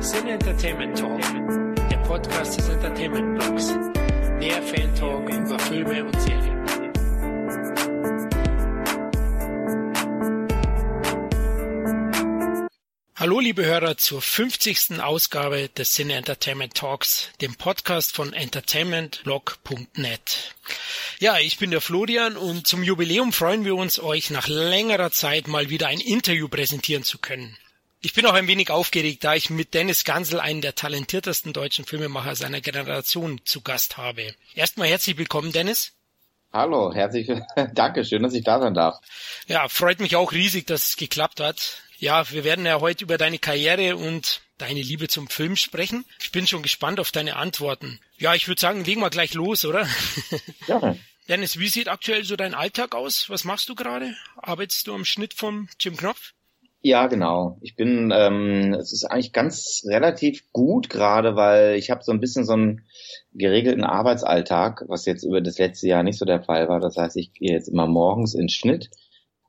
Sin Entertainment Talk, der Podcast des Entertainment Blogs. Der Fan Talk über Filme und Serien. Hallo liebe Hörer zur 50. Ausgabe des Cine Entertainment Talks, dem Podcast von entertainmentblog.net. Ja, ich bin der Florian und zum Jubiläum freuen wir uns, euch nach längerer Zeit mal wieder ein Interview präsentieren zu können. Ich bin auch ein wenig aufgeregt, da ich mit Dennis Gansel einen der talentiertesten deutschen Filmemacher seiner Generation zu Gast habe. Erstmal herzlich willkommen, Dennis. Hallo, herzlich, danke, schön, dass ich da sein darf. Ja, freut mich auch riesig, dass es geklappt hat. Ja, wir werden ja heute über deine Karriere und deine Liebe zum Film sprechen. Ich bin schon gespannt auf deine Antworten. Ja, ich würde sagen, legen wir gleich los, oder? Ja. Dennis, wie sieht aktuell so dein Alltag aus? Was machst du gerade? Arbeitest du am Schnitt vom Jim Knopf? Ja, genau. Ich bin, ähm, es ist eigentlich ganz relativ gut gerade, weil ich habe so ein bisschen so einen geregelten Arbeitsalltag, was jetzt über das letzte Jahr nicht so der Fall war. Das heißt, ich gehe jetzt immer morgens in Schnitt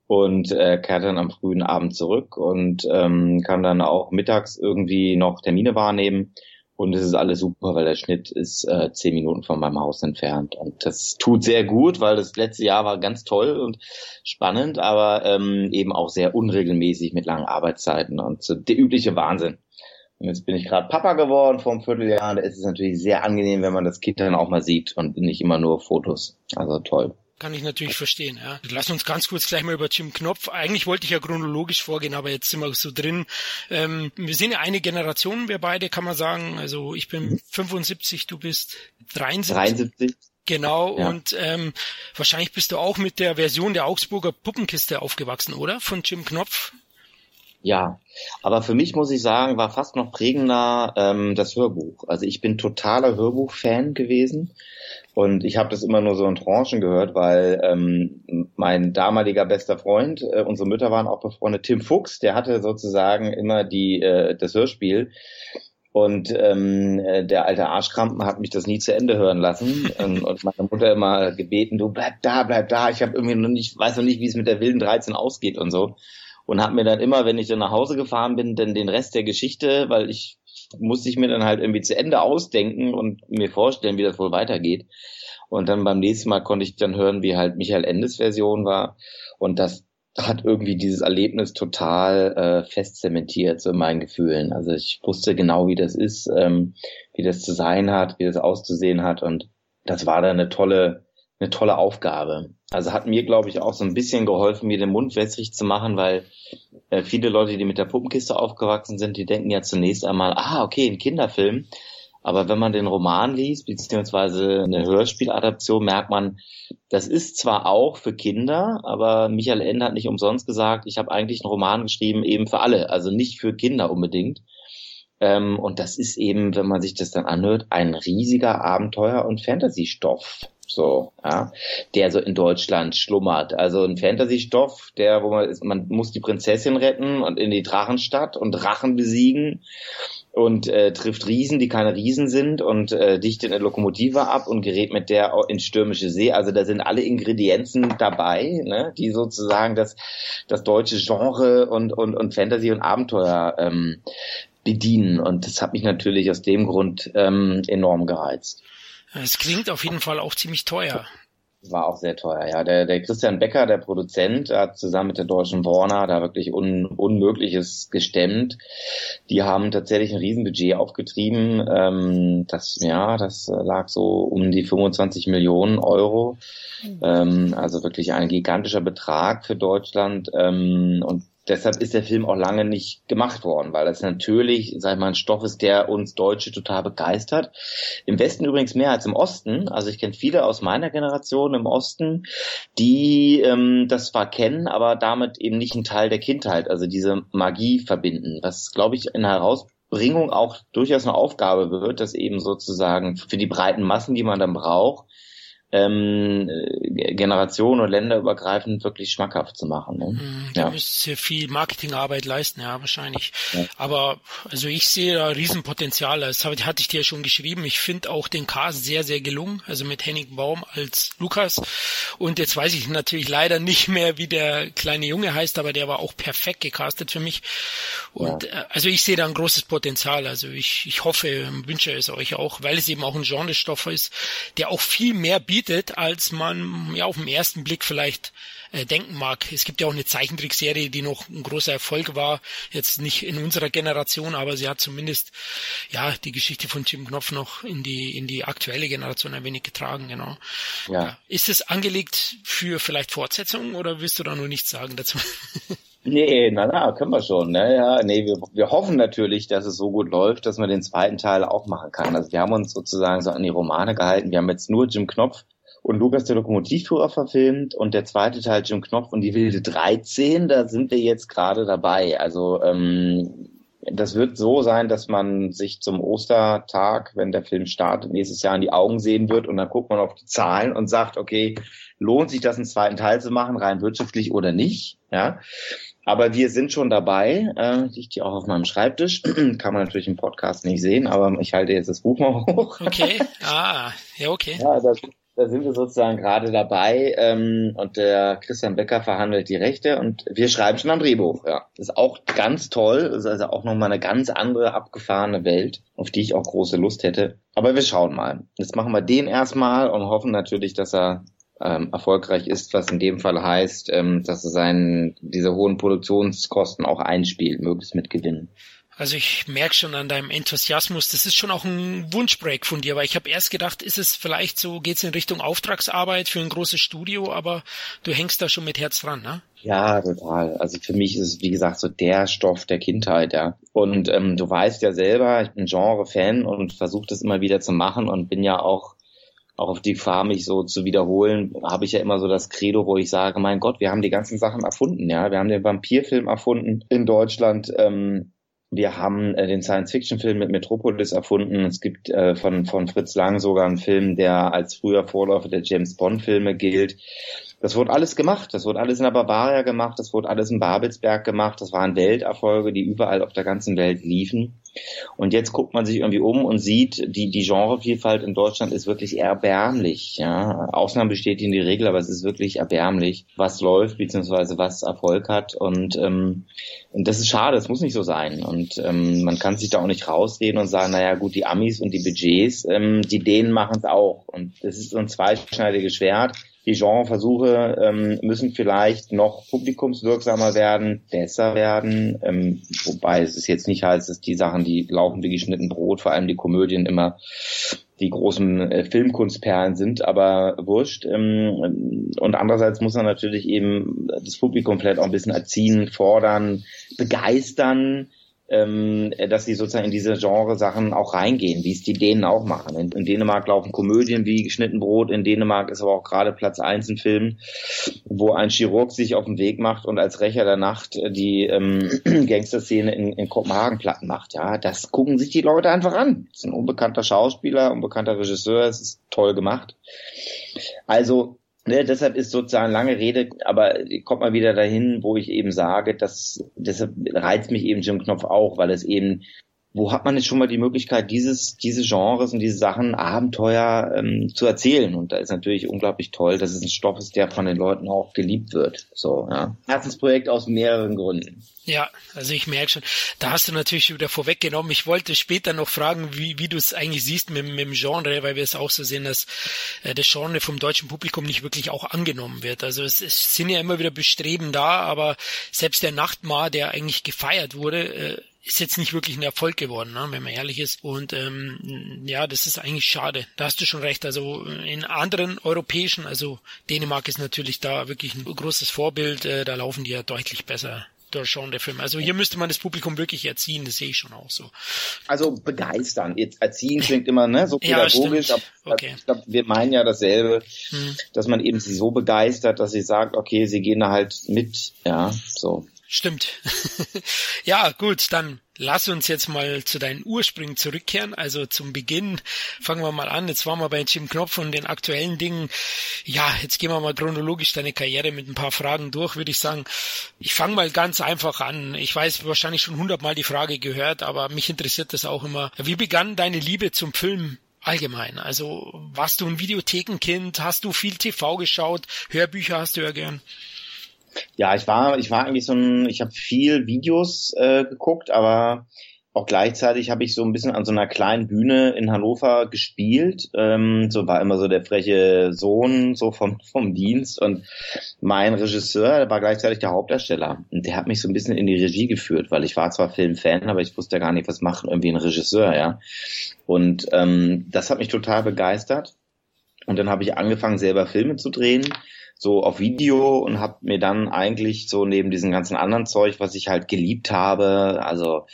und äh, kehre dann am frühen Abend zurück und ähm, kann dann auch mittags irgendwie noch Termine wahrnehmen und es ist alles super, weil der Schnitt ist äh, zehn Minuten von meinem Haus entfernt. Und das tut sehr gut, weil das letzte Jahr war ganz toll und spannend, aber ähm, eben auch sehr unregelmäßig mit langen Arbeitszeiten und so der übliche Wahnsinn. Und jetzt bin ich gerade Papa geworden vor einem Vierteljahr. Da ist es natürlich sehr angenehm, wenn man das Kind dann auch mal sieht und nicht immer nur Fotos. Also toll. Kann ich natürlich verstehen, ja. Lass uns ganz kurz gleich mal über Jim Knopf. Eigentlich wollte ich ja chronologisch vorgehen, aber jetzt sind wir so drin. Ähm, wir sind ja eine Generation, wir beide, kann man sagen. Also ich bin 75, du bist 73. 73. Genau, ja. und ähm, wahrscheinlich bist du auch mit der Version der Augsburger Puppenkiste aufgewachsen, oder? Von Jim Knopf? Ja, aber für mich muss ich sagen, war fast noch prägender ähm, das Hörbuch. Also ich bin totaler Hörbuch-Fan gewesen. Und ich habe das immer nur so in Tranchen gehört, weil ähm, mein damaliger bester Freund, äh, unsere Mütter waren auch befreundet, Tim Fuchs, der hatte sozusagen immer die äh, das Hörspiel. Und ähm, äh, der alte Arschkrampen hat mich das nie zu Ende hören lassen und, und meine Mutter immer gebeten, du bleib da, bleib da. Ich habe irgendwie noch nicht, weiß noch nicht, wie es mit der wilden 13 ausgeht und so. Und habe mir dann immer, wenn ich dann nach Hause gefahren bin, dann den Rest der Geschichte, weil ich musste ich mir dann halt irgendwie zu Ende ausdenken und mir vorstellen, wie das wohl weitergeht. Und dann beim nächsten Mal konnte ich dann hören, wie halt Michael Endes Version war. Und das hat irgendwie dieses Erlebnis total äh, fest zementiert, so in meinen Gefühlen. Also ich wusste genau, wie das ist, ähm, wie das zu sein hat, wie das auszusehen hat. Und das war dann eine tolle, eine tolle Aufgabe. Also hat mir, glaube ich, auch so ein bisschen geholfen, mir den Mund wässrig zu machen, weil äh, viele Leute, die mit der Puppenkiste aufgewachsen sind, die denken ja zunächst einmal, ah, okay, ein Kinderfilm. Aber wenn man den Roman liest, beziehungsweise eine Hörspieladaption, merkt man, das ist zwar auch für Kinder, aber Michael Ende hat nicht umsonst gesagt, ich habe eigentlich einen Roman geschrieben, eben für alle, also nicht für Kinder unbedingt. Ähm, und das ist eben, wenn man sich das dann anhört, ein riesiger Abenteuer- und Fantasy-Stoff so, ja, der so in Deutschland schlummert. Also ein Fantasy-Stoff, der, wo man ist, man muss die Prinzessin retten und in die Drachenstadt und Drachen besiegen und äh, trifft Riesen, die keine Riesen sind und äh, dichtet eine Lokomotive ab und gerät mit der in stürmische See. Also da sind alle Ingredienzen dabei, ne, die sozusagen das, das deutsche Genre und, und, und Fantasy und Abenteuer ähm, bedienen. Und das hat mich natürlich aus dem Grund ähm, enorm gereizt. Es klingt auf jeden Fall auch ziemlich teuer. War auch sehr teuer, ja. Der, der Christian Becker, der Produzent, hat zusammen mit der deutschen Warner da wirklich un, Unmögliches gestemmt. Die haben tatsächlich ein Riesenbudget aufgetrieben. Ähm, das, ja, das lag so um die 25 Millionen Euro. Mhm. Ähm, also wirklich ein gigantischer Betrag für Deutschland. Ähm, und deshalb ist der Film auch lange nicht gemacht worden, weil das natürlich, sag ich mal, ein Stoff ist, der uns Deutsche total begeistert. Im Westen übrigens mehr als im Osten. Also ich kenne viele aus meiner Generation im Osten, die ähm, das zwar kennen, aber damit eben nicht ein Teil der Kindheit, also diese Magie verbinden, was, glaube ich, in Herausbringung auch durchaus eine Aufgabe wird, das eben sozusagen für die breiten Massen, die man dann braucht, ähm, Generation und länderübergreifend wirklich schmackhaft zu machen. Ne? Mhm, da ja. müsst ihr viel Marketingarbeit leisten, ja, wahrscheinlich. Ja. Aber also ich sehe da Riesenpotenzial. Das hatte ich dir ja schon geschrieben. Ich finde auch den Cast sehr, sehr gelungen. Also mit Henning Baum als Lukas. Und jetzt weiß ich natürlich leider nicht mehr, wie der kleine Junge heißt, aber der war auch perfekt gecastet für mich. Und ja. Äh, also ich sehe da ein großes Potenzial. Also ich, ich hoffe, wünsche es euch auch, weil es eben auch ein Genrestoff ist, der auch viel mehr bietet bietet, als man ja auf den ersten Blick vielleicht äh, denken mag. Es gibt ja auch eine Zeichentrickserie, die noch ein großer Erfolg war, jetzt nicht in unserer Generation, aber sie hat zumindest ja die Geschichte von Jim Knopf noch in die in die aktuelle Generation ein wenig getragen, genau. Ja. ja. Ist es angelegt für vielleicht Fortsetzungen oder willst du da nur nichts sagen dazu? Nee, na, na, können wir schon. Ne? Ja, nee, wir, wir hoffen natürlich, dass es so gut läuft, dass man den zweiten Teil auch machen kann. Also wir haben uns sozusagen so an die Romane gehalten. Wir haben jetzt nur Jim Knopf und Lukas der Lokomotivführer verfilmt und der zweite Teil Jim Knopf und die wilde 13, da sind wir jetzt gerade dabei. Also ähm, das wird so sein, dass man sich zum Ostertag, wenn der Film startet, nächstes Jahr in die Augen sehen wird und dann guckt man auf die Zahlen und sagt, okay, lohnt sich das einen zweiten Teil zu machen, rein wirtschaftlich oder nicht? Ja. Aber wir sind schon dabei, äh, liegt hier auch auf meinem Schreibtisch. Kann man natürlich im Podcast nicht sehen, aber ich halte jetzt das Buch mal hoch. Okay, ah, ja, okay. Ja, das, da sind wir sozusagen gerade dabei ähm, und der Christian Becker verhandelt die Rechte und wir schreiben schon am Drehbuch. Ja, das ist auch ganz toll. Das ist also auch nochmal eine ganz andere abgefahrene Welt, auf die ich auch große Lust hätte. Aber wir schauen mal. Jetzt machen wir den erstmal und hoffen natürlich, dass er ähm, erfolgreich ist, was in dem Fall heißt, ähm, dass er seinen diese hohen Produktionskosten auch einspielt, möglichst mit Gewinn. Also ich merke schon an deinem Enthusiasmus, das ist schon auch ein Wunschbreak von dir, weil ich habe erst gedacht, ist es vielleicht so, geht's in Richtung Auftragsarbeit für ein großes Studio, aber du hängst da schon mit Herz dran, ne? Ja, total. Also für mich ist es, wie gesagt, so der Stoff der Kindheit, ja. Und ähm, du weißt ja selber, ich bin Genre-Fan und versuche das immer wieder zu machen und bin ja auch auch auf die Gefahr, mich so zu wiederholen, habe ich ja immer so das Credo, wo ich sage, mein Gott, wir haben die ganzen Sachen erfunden, ja. Wir haben den Vampirfilm erfunden in Deutschland. Ähm, wir haben äh, den Science-Fiction-Film mit Metropolis erfunden. Es gibt äh, von, von Fritz Lang sogar einen Film, der als früher Vorläufer der James Bond-Filme gilt. Das wurde alles gemacht. Das wurde alles in der Bavaria gemacht. Das wurde alles in Babelsberg gemacht. Das waren Welterfolge, die überall auf der ganzen Welt liefen. Und jetzt guckt man sich irgendwie um und sieht, die, die Genrevielfalt in Deutschland ist wirklich erbärmlich. Ja. Ausnahmen bestätigen die Regel, aber es ist wirklich erbärmlich, was läuft, beziehungsweise was Erfolg hat. Und, ähm, und das ist schade, das muss nicht so sein. Und ähm, man kann sich da auch nicht rausreden und sagen, naja gut, die Amis und die Budgets, ähm, die Dänen machen es auch. Und das ist so ein zweischneidiges Schwert die Genreversuche ähm, müssen vielleicht noch publikumswirksamer werden, besser werden, ähm, wobei es ist jetzt nicht heißt, dass die Sachen, die laufen wie geschnitten Brot, vor allem die Komödien immer die großen äh, Filmkunstperlen sind, aber wurscht. Ähm, und andererseits muss man natürlich eben das Publikum vielleicht auch ein bisschen erziehen, fordern, begeistern, ähm, dass sie sozusagen in diese Genre-Sachen auch reingehen, wie es die Dänen auch machen. In, in, Dänemark laufen Komödien wie geschnitten Brot, in Dänemark ist aber auch gerade Platz eins ein Film, wo ein Chirurg sich auf den Weg macht und als Rächer der Nacht die ähm, Gangsterszene in, in Kopenhagen platten macht. Ja, das gucken sich die Leute einfach an. Das ist ein unbekannter Schauspieler, unbekannter Regisseur, es ist toll gemacht. Also Ne, deshalb ist sozusagen lange Rede, aber kommt mal wieder dahin, wo ich eben sage, dass deshalb reizt mich eben Jim Knopf auch, weil es eben wo hat man jetzt schon mal die Möglichkeit, dieses, diese Genres und diese Sachen Abenteuer ähm, zu erzählen? Und da ist natürlich unglaublich toll, dass es ein Stoff ist, der von den Leuten auch geliebt wird. So, ja. Herzensprojekt aus mehreren Gründen. Ja, also ich merke schon, da hast du natürlich schon wieder vorweggenommen. Ich wollte später noch fragen, wie, wie du es eigentlich siehst mit, mit dem Genre, weil wir es auch so sehen, dass äh, das Genre vom deutschen Publikum nicht wirklich auch angenommen wird. Also es, es sind ja immer wieder Bestreben da, aber selbst der Nachtmar, der eigentlich gefeiert wurde, äh, ist jetzt nicht wirklich ein Erfolg geworden, ne, wenn man ehrlich ist. Und ähm, ja, das ist eigentlich schade. Da hast du schon recht. Also in anderen europäischen, also Dänemark ist natürlich da wirklich ein großes Vorbild. Äh, da laufen die ja deutlich besser durch schon der Film. Also hier müsste man das Publikum wirklich erziehen, das sehe ich schon auch so. Also begeistern. Jetzt erziehen klingt immer ne, so pädagogisch, ja, aber okay. ich glaube, wir meinen ja dasselbe, hm. dass man eben sie so begeistert, dass sie sagt, okay, sie gehen da halt mit, ja, so. Stimmt. ja, gut, dann lass uns jetzt mal zu deinen Ursprüngen zurückkehren. Also zum Beginn fangen wir mal an. Jetzt waren wir bei Jim Knopf und den aktuellen Dingen. Ja, jetzt gehen wir mal chronologisch deine Karriere mit ein paar Fragen durch, würde ich sagen. Ich fange mal ganz einfach an. Ich weiß wahrscheinlich schon hundertmal die Frage gehört, aber mich interessiert das auch immer. Wie begann deine Liebe zum Film allgemein? Also warst du ein Videothekenkind? Hast du viel TV geschaut? Hörbücher hast du ja gern? Ja, ich war, ich war eigentlich so ein, ich habe viel Videos äh, geguckt, aber auch gleichzeitig habe ich so ein bisschen an so einer kleinen Bühne in Hannover gespielt. Ähm, so war immer so der freche Sohn so vom, vom Dienst und mein Regisseur war gleichzeitig der Hauptdarsteller. Und der hat mich so ein bisschen in die Regie geführt, weil ich war zwar Filmfan, aber ich wusste gar nicht, was macht irgendwie ein Regisseur, ja. Und ähm, das hat mich total begeistert. Und dann habe ich angefangen, selber Filme zu drehen so auf Video und habe mir dann eigentlich so neben diesem ganzen anderen Zeug, was ich halt geliebt habe, also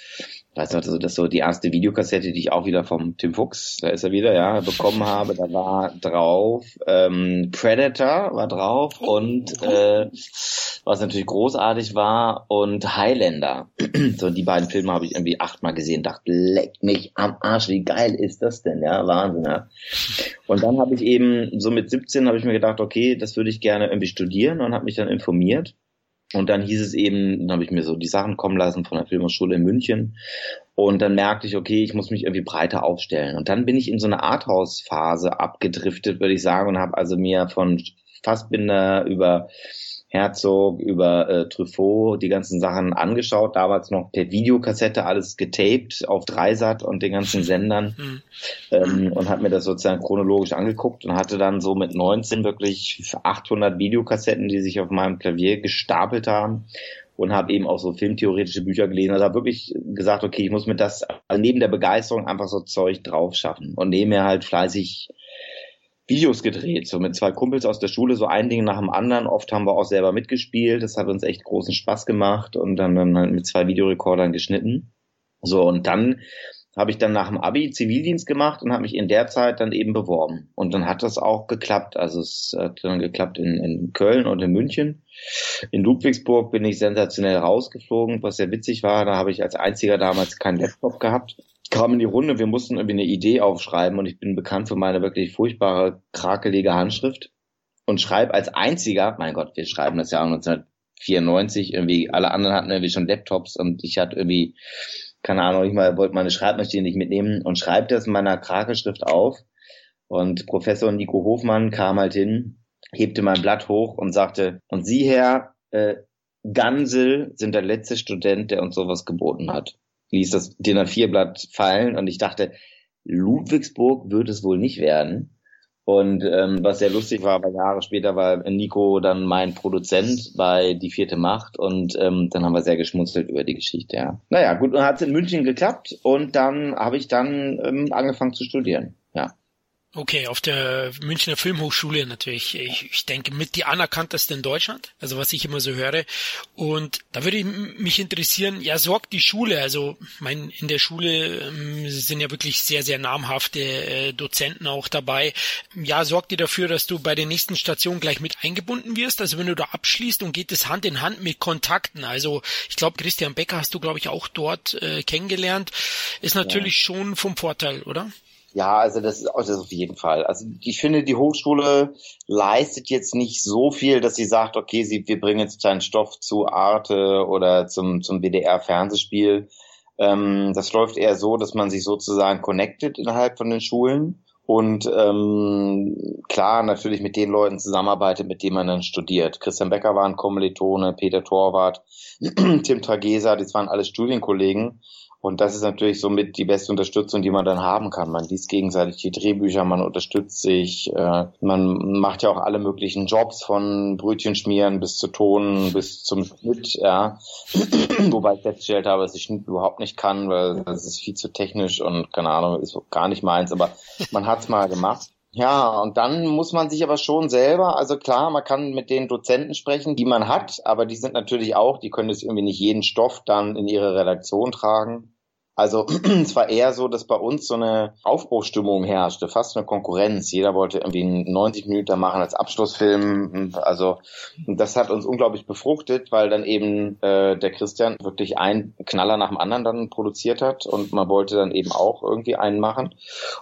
weiß nicht, also das so die erste Videokassette, die ich auch wieder vom Tim Fuchs, da ist er wieder, ja, bekommen habe, da war drauf ähm, Predator war drauf und äh, was natürlich großartig war und Highlander. so die beiden Filme habe ich irgendwie achtmal gesehen, dachte, leck mich am Arsch, wie geil ist das denn, ja, Wahnsinn, ja. Und dann habe ich eben so mit 17 habe ich mir gedacht, okay, das würde ich gerne irgendwie studieren und habe mich dann informiert und dann hieß es eben, dann habe ich mir so die Sachen kommen lassen von der Filmhochschule in München. Und dann merkte ich, okay, ich muss mich irgendwie breiter aufstellen. Und dann bin ich in so eine Arthouse-Phase abgedriftet, würde ich sagen, und habe also mir von Fassbinder über Herzog, über äh, Truffaut die ganzen Sachen angeschaut, damals noch per Videokassette alles getaped auf Dreisat und den ganzen Sendern mhm. ähm, und hat mir das sozusagen chronologisch angeguckt und hatte dann so mit 19 wirklich 800 Videokassetten, die sich auf meinem Klavier gestapelt haben und habe eben auch so filmtheoretische Bücher gelesen. Also habe wirklich gesagt, okay, ich muss mir das also neben der Begeisterung einfach so Zeug drauf schaffen und nehme halt fleißig Videos gedreht, so mit zwei Kumpels aus der Schule, so ein Ding nach dem anderen. Oft haben wir auch selber mitgespielt. Das hat uns echt großen Spaß gemacht und dann, dann halt mit zwei Videorekordern geschnitten. So, und dann habe ich dann nach dem Abi Zivildienst gemacht und habe mich in der Zeit dann eben beworben. Und dann hat das auch geklappt. Also es hat dann geklappt in, in Köln und in München. In Ludwigsburg bin ich sensationell rausgeflogen, was sehr witzig war. Da habe ich als einziger damals keinen Laptop gehabt kam in die Runde, wir mussten irgendwie eine Idee aufschreiben und ich bin bekannt für meine wirklich furchtbare, krakelige Handschrift und schreibe als einziger, mein Gott, wir schreiben das ja 1994, irgendwie, alle anderen hatten irgendwie schon Laptops und ich hatte irgendwie, keine Ahnung, ich mal wollte meine Schreibmaschine nicht mitnehmen und schreibe das in meiner Krakelschrift auf. Und Professor Nico Hofmann kam halt hin, hebte mein Blatt hoch und sagte, und Sie, Herr, äh, Gansel sind der letzte Student, der uns sowas geboten hat ließ das DIN A4-Blatt fallen und ich dachte, Ludwigsburg wird es wohl nicht werden. Und ähm, was sehr lustig war, weil Jahre später war Nico dann mein Produzent bei Die vierte Macht und ähm, dann haben wir sehr geschmunzelt über die Geschichte, ja. Naja, gut, und hat es in München geklappt und dann habe ich dann ähm, angefangen zu studieren, ja. Okay, auf der Münchner Filmhochschule natürlich. Ich, ich denke mit die anerkannteste in Deutschland, also was ich immer so höre. Und da würde mich interessieren, ja, sorgt die Schule, also mein, in der Schule ähm, sind ja wirklich sehr, sehr namhafte äh, Dozenten auch dabei. Ja, sorgt die dafür, dass du bei der nächsten Station gleich mit eingebunden wirst? Also wenn du da abschließt und geht es Hand in Hand mit Kontakten. Also ich glaube, Christian Becker hast du, glaube ich, auch dort äh, kennengelernt. Ist natürlich ja. schon vom Vorteil, oder? Ja, also das ist, das ist auf jeden Fall. Also ich finde, die Hochschule leistet jetzt nicht so viel, dass sie sagt, okay, sie, wir bringen jetzt einen Stoff zu Arte oder zum, zum WDR-Fernsehspiel. Ähm, das läuft eher so, dass man sich sozusagen connected innerhalb von den Schulen und ähm, klar natürlich mit den Leuten zusammenarbeitet, mit denen man dann studiert. Christian Becker war ein Kommilitone, Peter Torwart, Tim Tragesa, das waren alles Studienkollegen. Und das ist natürlich somit die beste Unterstützung, die man dann haben kann. Man liest gegenseitig die Drehbücher, man unterstützt sich, äh, man macht ja auch alle möglichen Jobs von Brötchen schmieren bis zu Ton, bis zum Schnitt, ja. Wobei ich festgestellt habe, dass ich Schnitt überhaupt nicht kann, weil das ist viel zu technisch und keine Ahnung, ist gar nicht meins, aber man hat's mal gemacht. Ja, und dann muss man sich aber schon selber, also klar, man kann mit den Dozenten sprechen, die man hat, aber die sind natürlich auch, die können jetzt irgendwie nicht jeden Stoff dann in ihre Redaktion tragen. Also es war eher so, dass bei uns so eine Aufbruchstimmung herrschte, fast eine Konkurrenz. Jeder wollte irgendwie einen 90 Minuten machen als Abschlussfilm. Also das hat uns unglaublich befruchtet, weil dann eben äh, der Christian wirklich einen Knaller nach dem anderen dann produziert hat und man wollte dann eben auch irgendwie einen machen.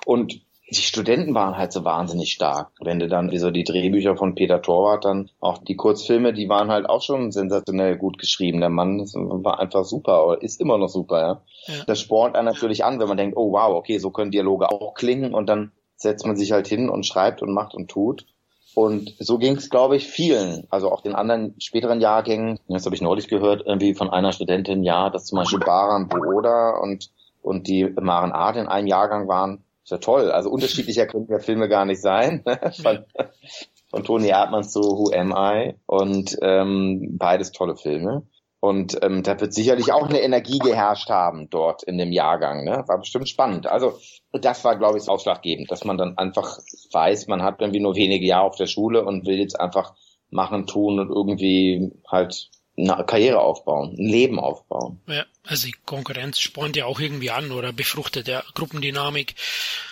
Und die Studenten waren halt so wahnsinnig stark. Wenn du dann wie so die Drehbücher von Peter Torwart dann auch die Kurzfilme, die waren halt auch schon sensationell gut geschrieben. Der Mann war einfach super oder ist immer noch super, ja. ja. Das spornt einen natürlich an, wenn man denkt, oh wow, okay, so können Dialoge auch klingen und dann setzt man sich halt hin und schreibt und macht und tut. Und so ging es, glaube ich, vielen, also auch den anderen späteren Jahrgängen. Das habe ich neulich gehört, irgendwie von einer Studentin, ja, dass zum Beispiel Baran Booda und, und die Maren Art in einem Jahrgang waren ist ja toll. Also unterschiedlicher können ja Filme gar nicht sein. von, von Toni Erdmanns zu Who Am I? Und ähm, beides tolle Filme. Und ähm, da wird sicherlich auch eine Energie geherrscht haben dort in dem Jahrgang. Ne? War bestimmt spannend. Also das war, glaube ich, ausschlaggebend, dass man dann einfach weiß, man hat irgendwie nur wenige Jahre auf der Schule und will jetzt einfach machen, tun und irgendwie halt eine Karriere aufbauen, ein Leben aufbauen. Ja, also die Konkurrenz spornt ja auch irgendwie an oder befruchtet ja Gruppendynamik.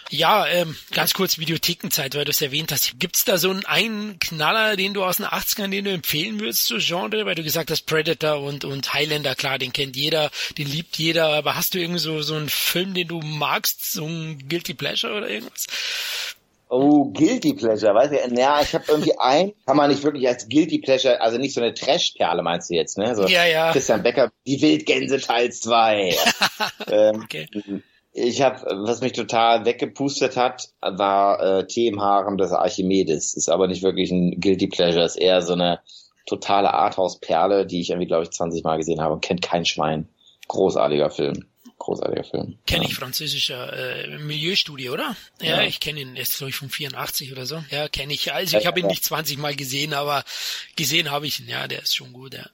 Ja, ähm, ganz kurz Videothekenzeit, weil du es erwähnt hast. Gibt's da so einen, einen Knaller, den du aus den 80ern, den du empfehlen würdest zu Genre? Weil du gesagt hast, Predator und, und Highlander, klar, den kennt jeder, den liebt jeder, aber hast du irgendwie so, so einen Film, den du magst, so ein Guilty Pleasure oder irgendwas? Oh, Guilty Pleasure, weiß ich, ja, ich habe irgendwie ein, kann man nicht wirklich als Guilty Pleasure, also nicht so eine Trash-Perle meinst du jetzt, ne? So ja, ja. Christian Becker, die Wildgänse Teil 2. ähm, okay. Ich habe, was mich total weggepustet hat, war äh, Tee im des Archimedes. Ist aber nicht wirklich ein Guilty Pleasure, ist eher so eine totale Arthouse-Perle, die ich irgendwie, glaube ich, 20 Mal gesehen habe und kennt kein Schwein. Großartiger Film großartiger Film. Kenne ja. ich, französischer äh, Milieustudie, oder? Ja, ja. ich kenne ihn, ist glaube ich von 84 oder so. Ja, kenne ich. Also ich habe ihn nicht 20 Mal gesehen, aber gesehen habe ich ihn. Ja, der ist schon gut, ja.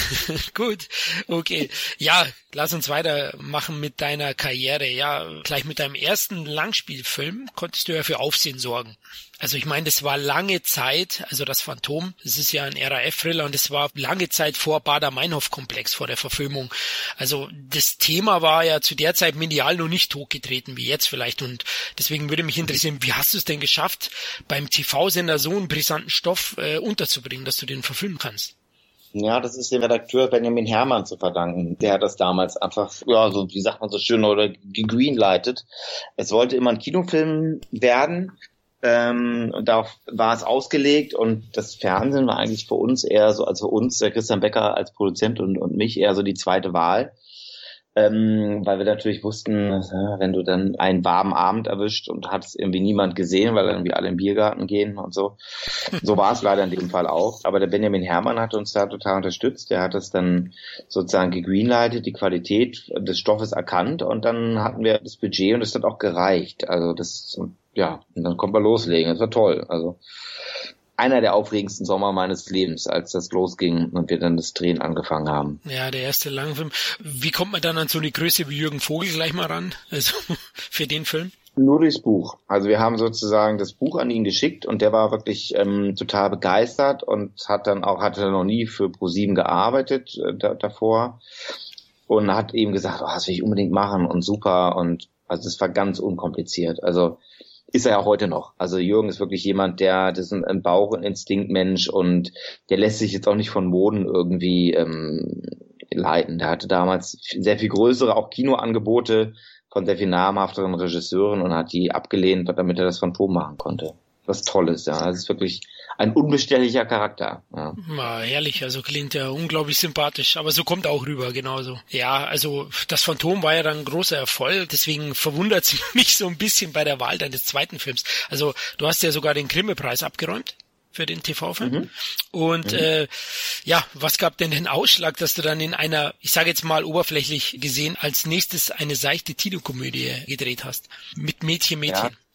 gut, okay. Ja, lass uns weitermachen mit deiner Karriere. Ja, gleich mit deinem ersten Langspielfilm konntest du ja für Aufsehen sorgen. Also ich meine, das war lange Zeit, also das Phantom, das ist ja ein RAF-Thriller und es war lange Zeit vor Bader-Meinhof-Komplex, vor der Verfilmung. Also das Thema war ja zu der Zeit medial noch nicht hochgetreten wie jetzt vielleicht und deswegen würde mich interessieren, wie hast du es denn geschafft, beim TV-Sender so einen brisanten Stoff äh, unterzubringen, dass du den verfilmen kannst? Ja, das ist dem Redakteur Benjamin Herrmann zu verdanken. Der hat das damals einfach, ja, so, wie sagt man so schön, oder gegreenlightet. Es wollte immer ein Kinofilm werden ähm, und darauf war es ausgelegt und das Fernsehen war eigentlich für uns eher so, also für uns, der Christian Becker als Produzent und, und mich eher so die zweite Wahl. Ähm, weil wir natürlich wussten, äh, wenn du dann einen warmen Abend erwischt und hat es irgendwie niemand gesehen, weil irgendwie alle im Biergarten gehen und so. So war es leider in dem Fall auch. Aber der Benjamin Herrmann hat uns da total unterstützt. Der hat es dann sozusagen gegreenlightet, die Qualität des Stoffes erkannt und dann hatten wir das Budget und es hat auch gereicht. Also das ja, und dann kommt man loslegen. Das war toll. Also einer der aufregendsten Sommer meines Lebens, als das losging und wir dann das Drehen angefangen haben. Ja, der erste Langfilm. Wie kommt man dann an so eine Größe wie Jürgen Vogel gleich mal ran? Also für den Film? Nur durchs Buch. Also wir haben sozusagen das Buch an ihn geschickt und der war wirklich ähm, total begeistert und hat dann auch, hatte noch nie für ProSieben gearbeitet äh, da, davor und hat eben gesagt, oh, das will ich unbedingt machen und super und also das war ganz unkompliziert. Also ist er ja heute noch. Also Jürgen ist wirklich jemand, der, das ist ein, Bauch- und Instinktmensch und der lässt sich jetzt auch nicht von Moden irgendwie ähm, leiten. Der hatte damals sehr viel größere, auch Kinoangebote von sehr viel namhafteren Regisseuren und hat die abgelehnt, damit er das Phantom machen konnte. Was Tolles, ja. Das ist wirklich ein unbestelllicher Charakter. Ja. ja, herrlich, also klingt ja unglaublich sympathisch, aber so kommt auch rüber, genauso. Ja, also das Phantom war ja dann ein großer Erfolg, deswegen verwundert es mich so ein bisschen bei der Wahl deines zweiten Films. Also du hast ja sogar den Grimme-Preis abgeräumt für den TV-Film. Mhm. Und mhm. Äh, ja, was gab denn den Ausschlag, dass du dann in einer, ich sage jetzt mal oberflächlich gesehen, als nächstes eine seichte Tino-Komödie gedreht hast? Mit Mädchen, Mädchen. Ja.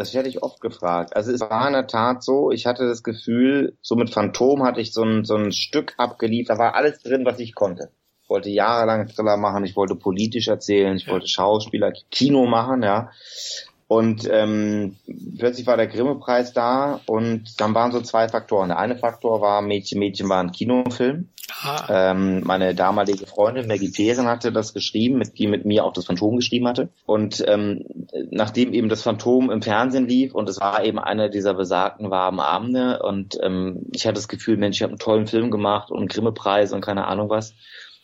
Das werde ich oft gefragt. Also es war in der Tat so, ich hatte das Gefühl, so mit Phantom hatte ich so ein, so ein Stück abgeliefert, da war alles drin, was ich konnte. Ich wollte jahrelang Thriller machen, ich wollte politisch erzählen, ich wollte Schauspieler, Kino machen, ja. Und ähm, plötzlich war der Grimme-Preis da und dann waren so zwei Faktoren. Der eine Faktor war, Mädchen, Mädchen war ein Kinofilm. Ähm, meine damalige Freundin Maggie Pehren hatte das geschrieben, mit, die mit mir auch das Phantom geschrieben hatte. Und ähm, nachdem eben das Phantom im Fernsehen lief und es war eben einer dieser besagten warmen Abende und ähm, ich hatte das Gefühl, Mensch, ich habe einen tollen Film gemacht und Grimme-Preis und keine Ahnung was.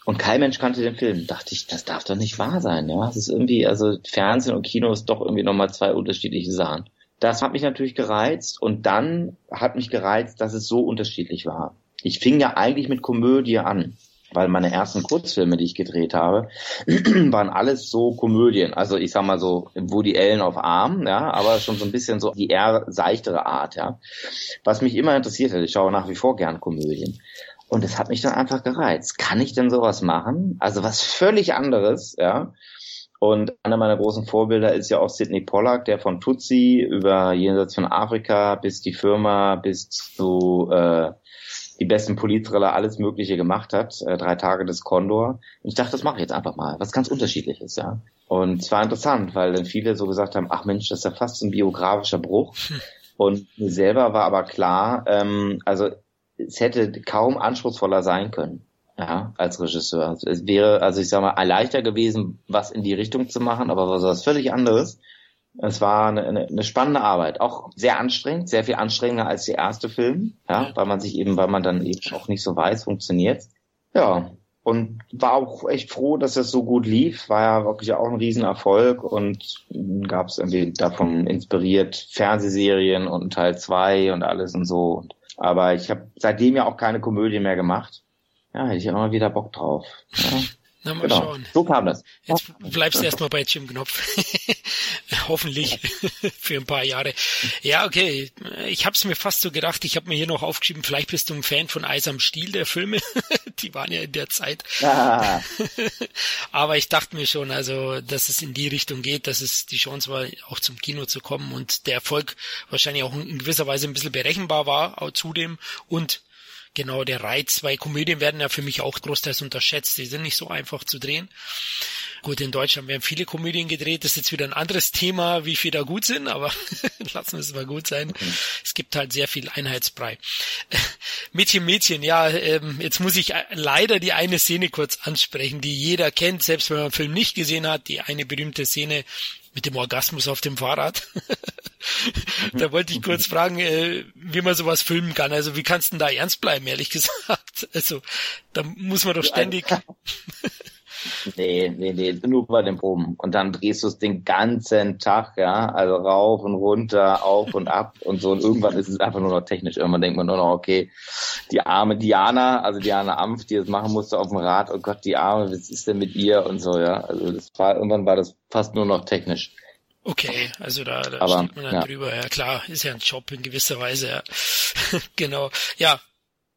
Und kein Mensch kannte den Film. Dachte ich, das darf doch nicht wahr sein. Ja, es ist irgendwie, also Fernsehen und Kino ist doch irgendwie nochmal zwei unterschiedliche Sachen. Das hat mich natürlich gereizt und dann hat mich gereizt, dass es so unterschiedlich war. Ich fing ja eigentlich mit Komödie an, weil meine ersten Kurzfilme, die ich gedreht habe, waren alles so Komödien. Also ich sag mal so Woody Allen auf Arm, ja, aber schon so ein bisschen so die eher seichtere Art, ja. Was mich immer interessiert hat, ich schaue nach wie vor gern Komödien. Und es hat mich dann einfach gereizt. Kann ich denn sowas machen? Also was völlig anderes, ja. Und einer meiner großen Vorbilder ist ja auch Sidney Pollack, der von Tutsi über Jenseits von Afrika bis die Firma bis zu äh, die besten Politthriller alles Mögliche gemacht hat, äh, drei Tage des Condor. Und ich dachte, das mache ich jetzt einfach mal, was ganz unterschiedliches, ja. Und es war interessant, weil dann viele so gesagt haben, ach Mensch, das ist ja fast ein biografischer Bruch. Hm. Und mir selber war aber klar, ähm, also es hätte kaum anspruchsvoller sein können, ja, als Regisseur. Es wäre, also ich sag mal, leichter gewesen, was in die Richtung zu machen, aber was was völlig anderes. Es war eine, eine, eine spannende Arbeit, auch sehr anstrengend, sehr viel anstrengender als der erste Film, ja, weil man sich eben, weil man dann eben auch nicht so weiß, funktioniert. Ja, und war auch echt froh, dass es so gut lief. War ja wirklich auch ein Riesenerfolg und gab es irgendwie davon inspiriert Fernsehserien und Teil zwei und alles und so. Aber ich habe seitdem ja auch keine Komödie mehr gemacht. Ja, hätte ich immer wieder Bock drauf. Ja. Na, mal genau. schauen. So kam das. Jetzt bleibst du erstmal bei Jim Knopf. Hoffentlich für ein paar Jahre. Ja, okay. Ich habe es mir fast so gedacht. Ich habe mir hier noch aufgeschrieben, vielleicht bist du ein Fan von Eis am Stiel der Filme. Die waren ja in der Zeit. Ah. Aber ich dachte mir schon, also, dass es in die Richtung geht, dass es die Chance war, auch zum Kino zu kommen und der Erfolg wahrscheinlich auch in gewisser Weise ein bisschen berechenbar war, auch zudem und genau der Reiz, weil Komödien werden ja für mich auch großteils unterschätzt. Die sind nicht so einfach zu drehen. Gut, in Deutschland werden viele Komödien gedreht. Das ist jetzt wieder ein anderes Thema, wie viel da gut sind, aber lassen wir es mal gut sein. Es gibt halt sehr viel Einheitsbrei. Mädchen, Mädchen, ja, ähm, jetzt muss ich leider die eine Szene kurz ansprechen, die jeder kennt, selbst wenn man den Film nicht gesehen hat. Die eine berühmte Szene mit dem Orgasmus auf dem Fahrrad. da wollte ich kurz fragen, äh, wie man sowas filmen kann. Also wie kannst du denn da ernst bleiben, ehrlich gesagt? Also da muss man doch ständig. Nee, nee, nee, nur bei den Proben. Und dann drehst du es den ganzen Tag, ja, also rauf und runter, auf und ab und so. Und irgendwann ist es einfach nur noch technisch. Irgendwann denkt man nur noch, okay, die arme Diana, also Diana Ampf, die das machen musste auf dem Rad, oh Gott, die arme, was ist denn mit ihr und so, ja. Also das war, irgendwann war das fast nur noch technisch. Okay, also da, da Aber, steht man dann ja. drüber. Ja klar, ist ja ein Job in gewisser Weise. Ja. genau. Ja,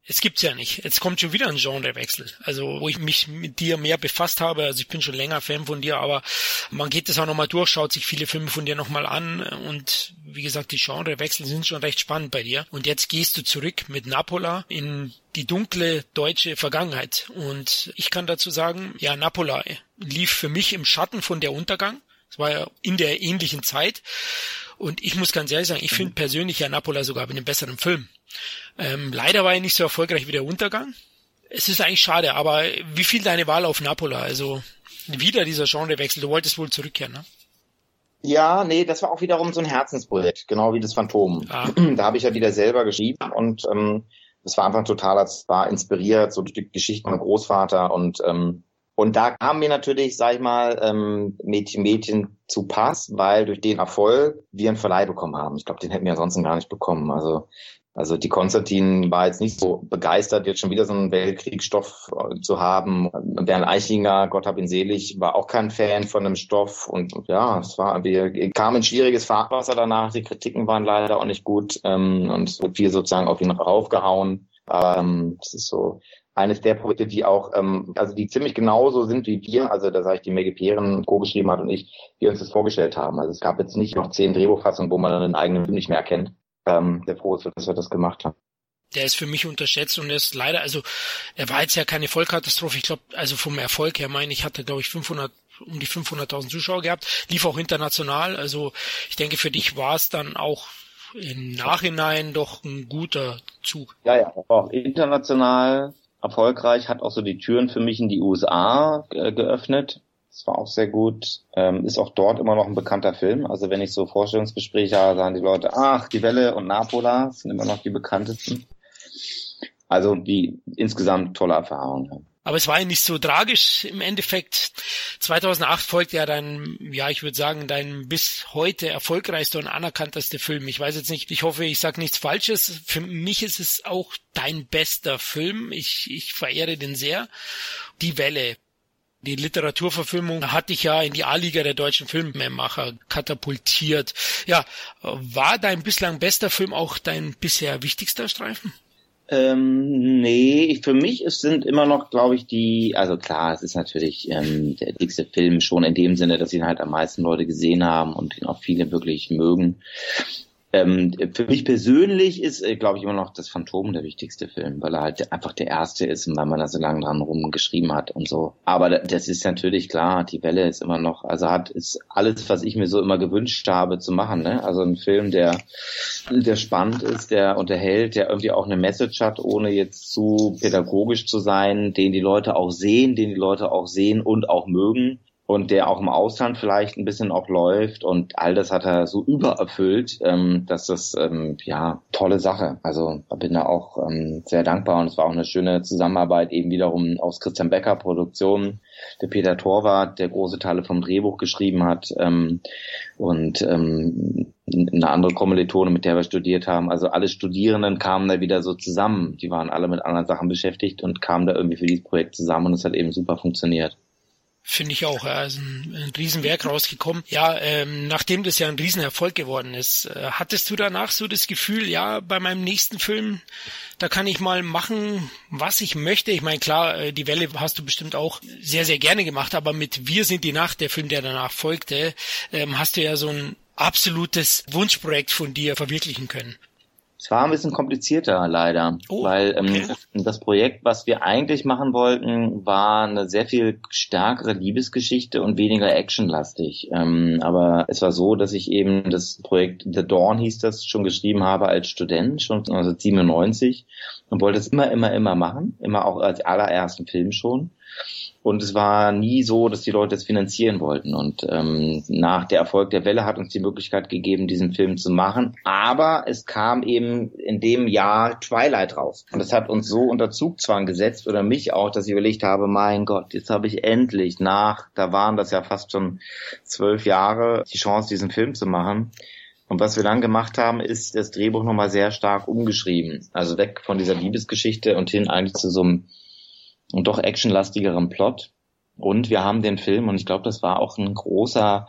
es gibt's ja nicht. Jetzt kommt schon wieder ein Genrewechsel. Also, wo ich mich mit dir mehr befasst habe. Also, ich bin schon länger Fan von dir, aber man geht das auch nochmal durch, schaut sich viele Filme von dir nochmal an. Und wie gesagt, die Genrewechsel sind schon recht spannend bei dir. Und jetzt gehst du zurück mit Napola in die dunkle deutsche Vergangenheit. Und ich kann dazu sagen, ja, Napola lief für mich im Schatten von der Untergang. Es war ja in der ähnlichen Zeit. Und ich muss ganz ehrlich sagen, ich finde persönlich ja Napola sogar mit einem besseren Film. Ähm, leider war er nicht so erfolgreich wie der Untergang. Es ist eigentlich schade, aber wie viel deine Wahl auf Napola? Also wieder dieser Genrewechsel. Du wolltest wohl zurückkehren, ne? Ja, nee, das war auch wiederum so ein Herzensprojekt, genau wie das Phantom. Ah. Da habe ich ja wieder selber geschrieben und ähm, das war einfach total, das war inspiriert, so durch die Geschichten meinem Großvater und ähm, und da kam mir natürlich, sag ich mal, ähm, Mädchen, Mädchen zu Pass, weil durch den Erfolg wir einen Verleih bekommen haben. Ich glaube, den hätten wir ansonsten gar nicht bekommen. Also also die Konstantin war jetzt nicht so begeistert, jetzt schon wieder so einen Weltkriegsstoff äh, zu haben. Bernd Eichinger, Gott hab ihn selig, war auch kein Fan von dem Stoff. Und ja, es war, wir kamen in schwieriges Fahrwasser danach. Die Kritiken waren leider auch nicht gut ähm, und es wurde viel sozusagen auf ihn raufgehauen. Aber ähm, das ist so eines der Projekte, die auch, ähm, also die ziemlich genauso sind wie wir, also da sage ich die Maggie Peeren co-geschrieben hat und ich, die uns das vorgestellt haben. Also es gab jetzt nicht noch zehn Drehbuchfassungen, wo man dann einen eigenen Film nicht mehr kennt ähm, sehr froh ist, dass wir das gemacht haben. der ist für mich unterschätzt und er ist leider, also er war jetzt ja keine Vollkatastrophe. Ich glaube, also vom Erfolg her meine ich, hatte glaube ich 500 um die 500.000 Zuschauer gehabt, lief auch international. Also ich denke, für dich war es dann auch im Nachhinein doch ein guter Zug. Ja, ja, auch international erfolgreich, hat auch so die Türen für mich in die USA äh, geöffnet. Das war auch sehr gut. Ähm, ist auch dort immer noch ein bekannter Film. Also wenn ich so Vorstellungsgespräche habe, sagen die Leute, ach, die Welle und Napola sind immer noch die bekanntesten. Also die insgesamt tolle Erfahrung. Aber es war ja nicht so tragisch im Endeffekt. 2008 folgt ja dein, ja, ich würde sagen, dein bis heute erfolgreichster und anerkanntester Film. Ich weiß jetzt nicht, ich hoffe, ich sage nichts Falsches. Für mich ist es auch dein bester Film. Ich, ich verehre den sehr. Die Welle. Die Literaturverfilmung hat dich ja in die A-Liga der deutschen Filmemacher katapultiert. Ja, war dein bislang bester Film auch dein bisher wichtigster Streifen? Ähm, nee, für mich es sind immer noch, glaube ich, die, also klar, es ist natürlich ähm, der dickste Film schon in dem Sinne, dass ihn halt am meisten Leute gesehen haben und ihn auch viele wirklich mögen. Ähm, für mich persönlich ist, äh, glaube ich, immer noch das Phantom der wichtigste Film, weil er halt einfach der erste ist und weil man da so lange dran rumgeschrieben hat und so. Aber das ist natürlich klar, die Welle ist immer noch, also hat ist alles, was ich mir so immer gewünscht habe zu machen. Ne? Also ein Film, der, der spannend ist, der unterhält, der irgendwie auch eine Message hat, ohne jetzt zu pädagogisch zu sein, den die Leute auch sehen, den die Leute auch sehen und auch mögen und der auch im Ausland vielleicht ein bisschen auch läuft und all das hat er so übererfüllt, ähm, dass das ähm, ja tolle Sache. Also bin da auch ähm, sehr dankbar und es war auch eine schöne Zusammenarbeit eben wiederum aus Christian Becker Produktion, der Peter Torwart, der große Teile vom Drehbuch geschrieben hat ähm, und ähm, eine andere Kommilitone, mit der wir studiert haben. Also alle Studierenden kamen da wieder so zusammen. Die waren alle mit anderen Sachen beschäftigt und kamen da irgendwie für dieses Projekt zusammen und es hat eben super funktioniert. Finde ich auch. Ist ein, ein Riesenwerk rausgekommen. Ja, ähm, nachdem das ja ein Riesenerfolg geworden ist, äh, hattest du danach so das Gefühl, ja, bei meinem nächsten Film, da kann ich mal machen, was ich möchte. Ich meine, klar, äh, die Welle hast du bestimmt auch sehr, sehr gerne gemacht, aber mit Wir sind die Nacht, der Film, der danach folgte, ähm, hast du ja so ein absolutes Wunschprojekt von dir verwirklichen können. Es war ein bisschen komplizierter leider, oh, weil ähm, okay. das Projekt, was wir eigentlich machen wollten, war eine sehr viel stärkere Liebesgeschichte und weniger actionlastig. Ähm, aber es war so, dass ich eben das Projekt The Dawn hieß das schon geschrieben habe als Student, schon 1997 und wollte es immer, immer, immer machen, immer auch als allerersten Film schon. Und es war nie so, dass die Leute es finanzieren wollten. Und ähm, nach der Erfolg der Welle hat uns die Möglichkeit gegeben, diesen Film zu machen. Aber es kam eben in dem Jahr Twilight raus. Und das hat uns so unter Zugzwang gesetzt, oder mich auch, dass ich überlegt habe, mein Gott, jetzt habe ich endlich nach, da waren das ja fast schon zwölf Jahre, die Chance, diesen Film zu machen. Und was wir dann gemacht haben, ist das Drehbuch nochmal sehr stark umgeschrieben. Also weg von dieser Liebesgeschichte und hin eigentlich zu so einem und doch actionlastigeren Plot. Und wir haben den Film, und ich glaube, das war auch ein großer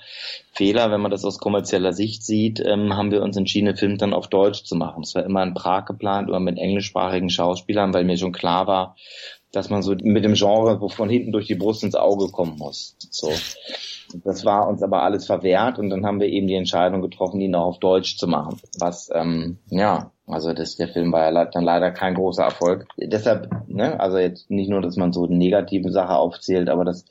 Fehler, wenn man das aus kommerzieller Sicht sieht, ähm, haben wir uns entschieden, den Film dann auf Deutsch zu machen. Es war immer in Prag geplant, immer mit englischsprachigen Schauspielern, weil mir schon klar war, dass man so mit dem Genre von hinten durch die Brust ins Auge kommen muss. So. Das war uns aber alles verwehrt und dann haben wir eben die Entscheidung getroffen, ihn auch auf Deutsch zu machen. Was, ähm, ja, also das, der Film war ja dann leider kein großer Erfolg. Deshalb, ne, also jetzt nicht nur, dass man so eine negative Sache aufzählt, aber das,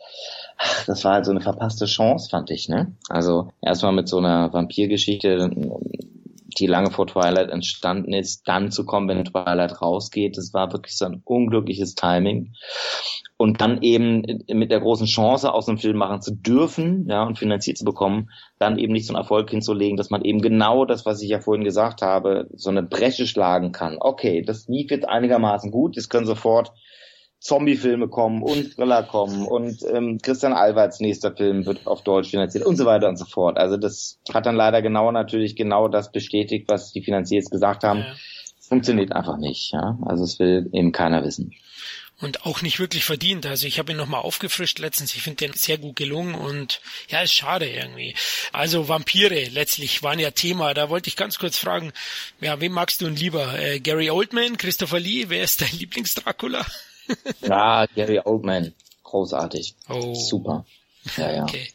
das war halt so eine verpasste Chance, fand ich, ne? Also erstmal mit so einer Vampirgeschichte, die lange vor Twilight entstanden ist, dann zu kommen, wenn Twilight rausgeht, das war wirklich so ein unglückliches Timing und dann eben mit der großen Chance aus dem Film machen zu dürfen, ja, und finanziert zu bekommen, dann eben nicht so einen Erfolg hinzulegen, dass man eben genau das, was ich ja vorhin gesagt habe, so eine Bresche schlagen kann. Okay, das lief jetzt einigermaßen gut, es können sofort Zombie-Filme kommen und Thriller kommen und ähm, Christian Alwards nächster Film wird auf Deutsch finanziert und so weiter und so fort. Also das hat dann leider genau natürlich genau das bestätigt, was die Finanziers gesagt haben. Ja. Funktioniert einfach nicht, ja. Also es will eben keiner wissen und auch nicht wirklich verdient. Also ich habe ihn nochmal aufgefrischt letztens. Ich finde den sehr gut gelungen und ja, ist schade irgendwie. Also Vampire letztlich waren ja Thema. Da wollte ich ganz kurz fragen, ja, wem magst du denn lieber? Äh, Gary Oldman, Christopher Lee, wer ist dein Lieblings-Dracula? Ja, Gary Oldman. Großartig. Oh. Super. Ja, ja. Okay.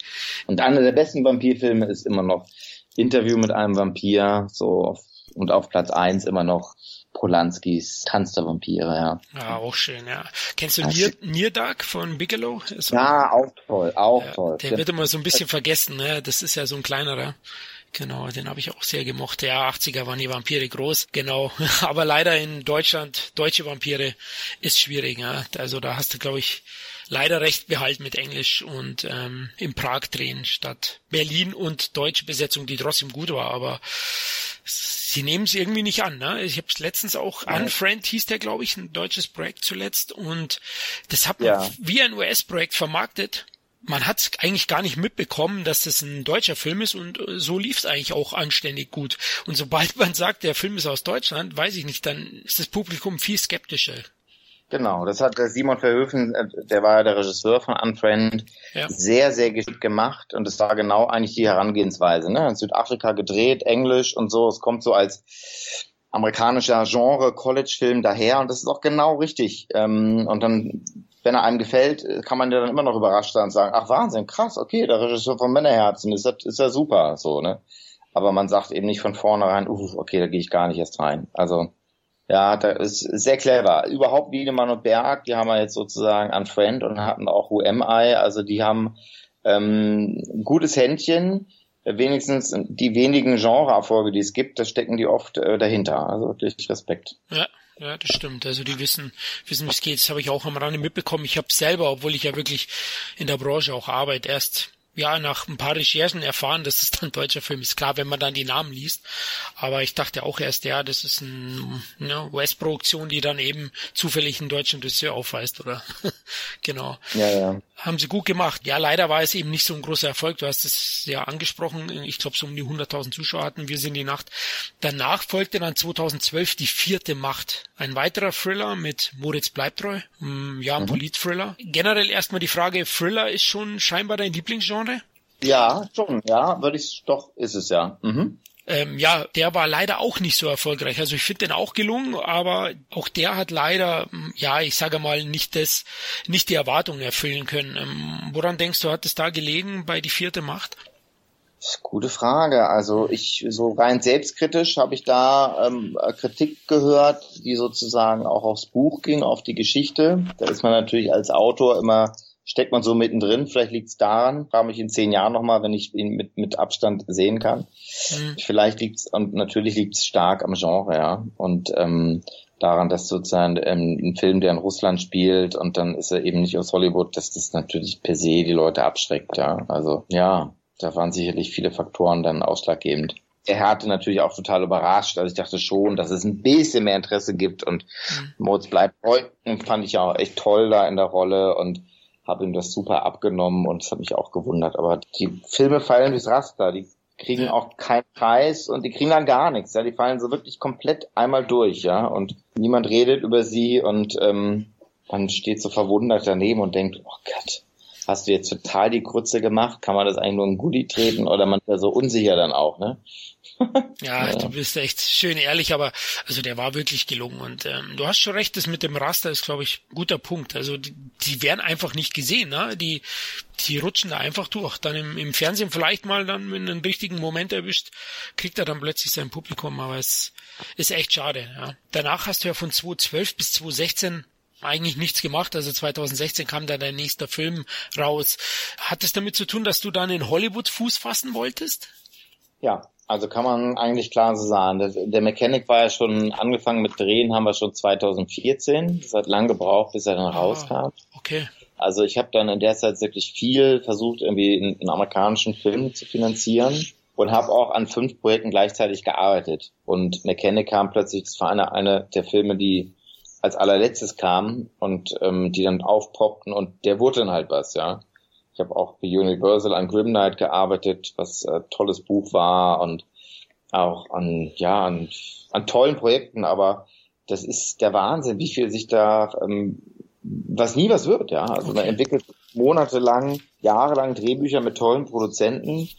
Und einer der besten Vampirfilme ist immer noch Interview mit einem Vampir, so auf, und auf Platz eins immer noch Polanskis Tanz der Vampire, ja. Ja, auch schön, ja. Kennst du Near, Near Dark von Bigelow? Ja, auch toll, auch ja, toll. Der wird immer so ein bisschen vergessen, ne? Das ist ja so ein kleinerer. Genau, den habe ich auch sehr gemocht. Ja, 80er waren die Vampire groß, genau. Aber leider in Deutschland, deutsche Vampire ist schwierig. Ja. Also da hast du, glaube ich, leider recht behalten mit Englisch und ähm, in Prag drehen statt Berlin und deutsche Besetzung, die trotzdem gut war. Aber sie nehmen es irgendwie nicht an. Ne? Ich habe es letztens auch, ja. Unfriend hieß der, glaube ich, ein deutsches Projekt zuletzt und das hat man ja. wie ein US-Projekt vermarktet man hat eigentlich gar nicht mitbekommen, dass das ein deutscher Film ist und äh, so lief es eigentlich auch anständig gut. Und sobald man sagt, der Film ist aus Deutschland, weiß ich nicht, dann ist das Publikum viel skeptischer. Genau, das hat der Simon Verhöfen, äh, der war ja der Regisseur von Unfriend, ja. sehr, sehr geschickt gemacht und es war genau eigentlich die Herangehensweise. Ne? In Südafrika gedreht, Englisch und so, es kommt so als amerikanischer Genre-College-Film daher und das ist auch genau richtig. Ähm, und dann wenn er einem gefällt, kann man ja dann immer noch überrascht sein und sagen, ach Wahnsinn, krass, okay, der Regisseur von Männerherzen, ist, das, ist ja super, so, ne? Aber man sagt eben nicht von vornherein, uh, okay, da gehe ich gar nicht erst rein. Also, ja, da ist sehr clever. Überhaupt Wiedemann und Berg, die haben wir jetzt sozusagen an Friend und hatten auch UMI, also die haben ähm, gutes Händchen, wenigstens die wenigen Genreerfolge, die es gibt, da stecken die oft äh, dahinter. Also wirklich Respekt. Ja. Ja, das stimmt. Also die wissen, wissen, wie es geht. Das habe ich auch am Rande mitbekommen. Ich habe selber, obwohl ich ja wirklich in der Branche auch arbeite, erst ja, nach ein paar Recherchen erfahren, dass es dann ein deutscher Film ist. Klar, wenn man dann die Namen liest. Aber ich dachte auch erst, ja, das ist eine ne, US-Produktion, die dann eben zufällig einen deutschen Regisseur aufweist, oder? genau. Ja, ja. Haben sie gut gemacht. Ja, leider war es eben nicht so ein großer Erfolg. Du hast es ja angesprochen. Ich glaube, so um die 100.000 Zuschauer hatten wir sind die Nacht. Danach folgte dann 2012 die vierte Macht. Ein weiterer Thriller mit Moritz Bleibtreu. Mm, ja, ein mhm. Polit-Thriller. Generell erstmal die Frage, Thriller ist schon scheinbar dein Lieblingsgenre? Ja, schon, ja, würde ich doch, ist es ja. Mhm. Ähm, ja, der war leider auch nicht so erfolgreich. Also ich finde den auch gelungen, aber auch der hat leider, hm, ja, ich sage mal, nicht das, nicht die Erwartungen erfüllen können. Ähm, woran denkst du, hat es da gelegen bei die vierte Macht? Gute Frage. Also ich so rein selbstkritisch habe ich da ähm, Kritik gehört, die sozusagen auch aufs Buch ging, auf die Geschichte. Da ist man natürlich als Autor immer steckt man so mittendrin. Vielleicht liegt es daran, frage mich in zehn Jahren nochmal, wenn ich ihn mit, mit Abstand sehen kann. Mhm. Vielleicht liegt es, und natürlich liegt es stark am Genre, ja. Und ähm, daran, dass sozusagen ähm, ein Film, der in Russland spielt und dann ist er eben nicht aus Hollywood, dass das natürlich per se die Leute abschreckt, ja. Also ja, da waren sicherlich viele Faktoren dann ausschlaggebend. Er hatte natürlich auch total überrascht. Also ich dachte schon, dass es ein bisschen mehr Interesse gibt und mhm. Moritz bleibt fand ich auch echt toll da in der Rolle und habe ihm das super abgenommen und es hat mich auch gewundert. Aber die Filme fallen durchs Raster, die kriegen auch keinen Preis und die kriegen dann gar nichts. Ja, die fallen so wirklich komplett einmal durch, ja, und niemand redet über sie und ähm, man steht so verwundert daneben und denkt, oh Gott, hast du jetzt total die Krütze gemacht? Kann man das eigentlich nur in Gully treten oder man ist ja so unsicher dann auch, ne? Ja, ja, du bist echt schön ehrlich, aber also der war wirklich gelungen und ähm, du hast schon recht, das mit dem Raster ist, glaube ich, guter Punkt. Also die, die werden einfach nicht gesehen, ne? Die, die rutschen da einfach durch. Dann im, im Fernsehen vielleicht mal dann, wenn einen richtigen Moment erwischt, kriegt er dann plötzlich sein Publikum, aber es ist echt schade. Ja. Danach hast du ja von 2012 bis 2016 eigentlich nichts gemacht. Also 2016 kam dann dein nächster Film raus. Hat es damit zu tun, dass du dann in Hollywood Fuß fassen wolltest? Ja, also kann man eigentlich klar so sagen. Der, Mechanic war ja schon angefangen mit Drehen, haben wir schon 2014. Das hat lang gebraucht, bis er dann ah, rauskam. Okay. Also ich habe dann in der Zeit wirklich viel versucht, irgendwie einen amerikanischen Film zu finanzieren und habe auch an fünf Projekten gleichzeitig gearbeitet. Und Mechanic kam plötzlich, das war eine, eine der Filme, die als allerletztes kamen und ähm, die dann aufpoppten und der wurde dann halt was, ja. Ich habe auch bei Universal an Grim Knight gearbeitet, was äh, tolles Buch war und auch an, ja, an, an tollen Projekten, aber das ist der Wahnsinn, wie viel sich da, ähm, was nie was wird, ja. Also man entwickelt monatelang, jahrelang Drehbücher mit tollen Produzenten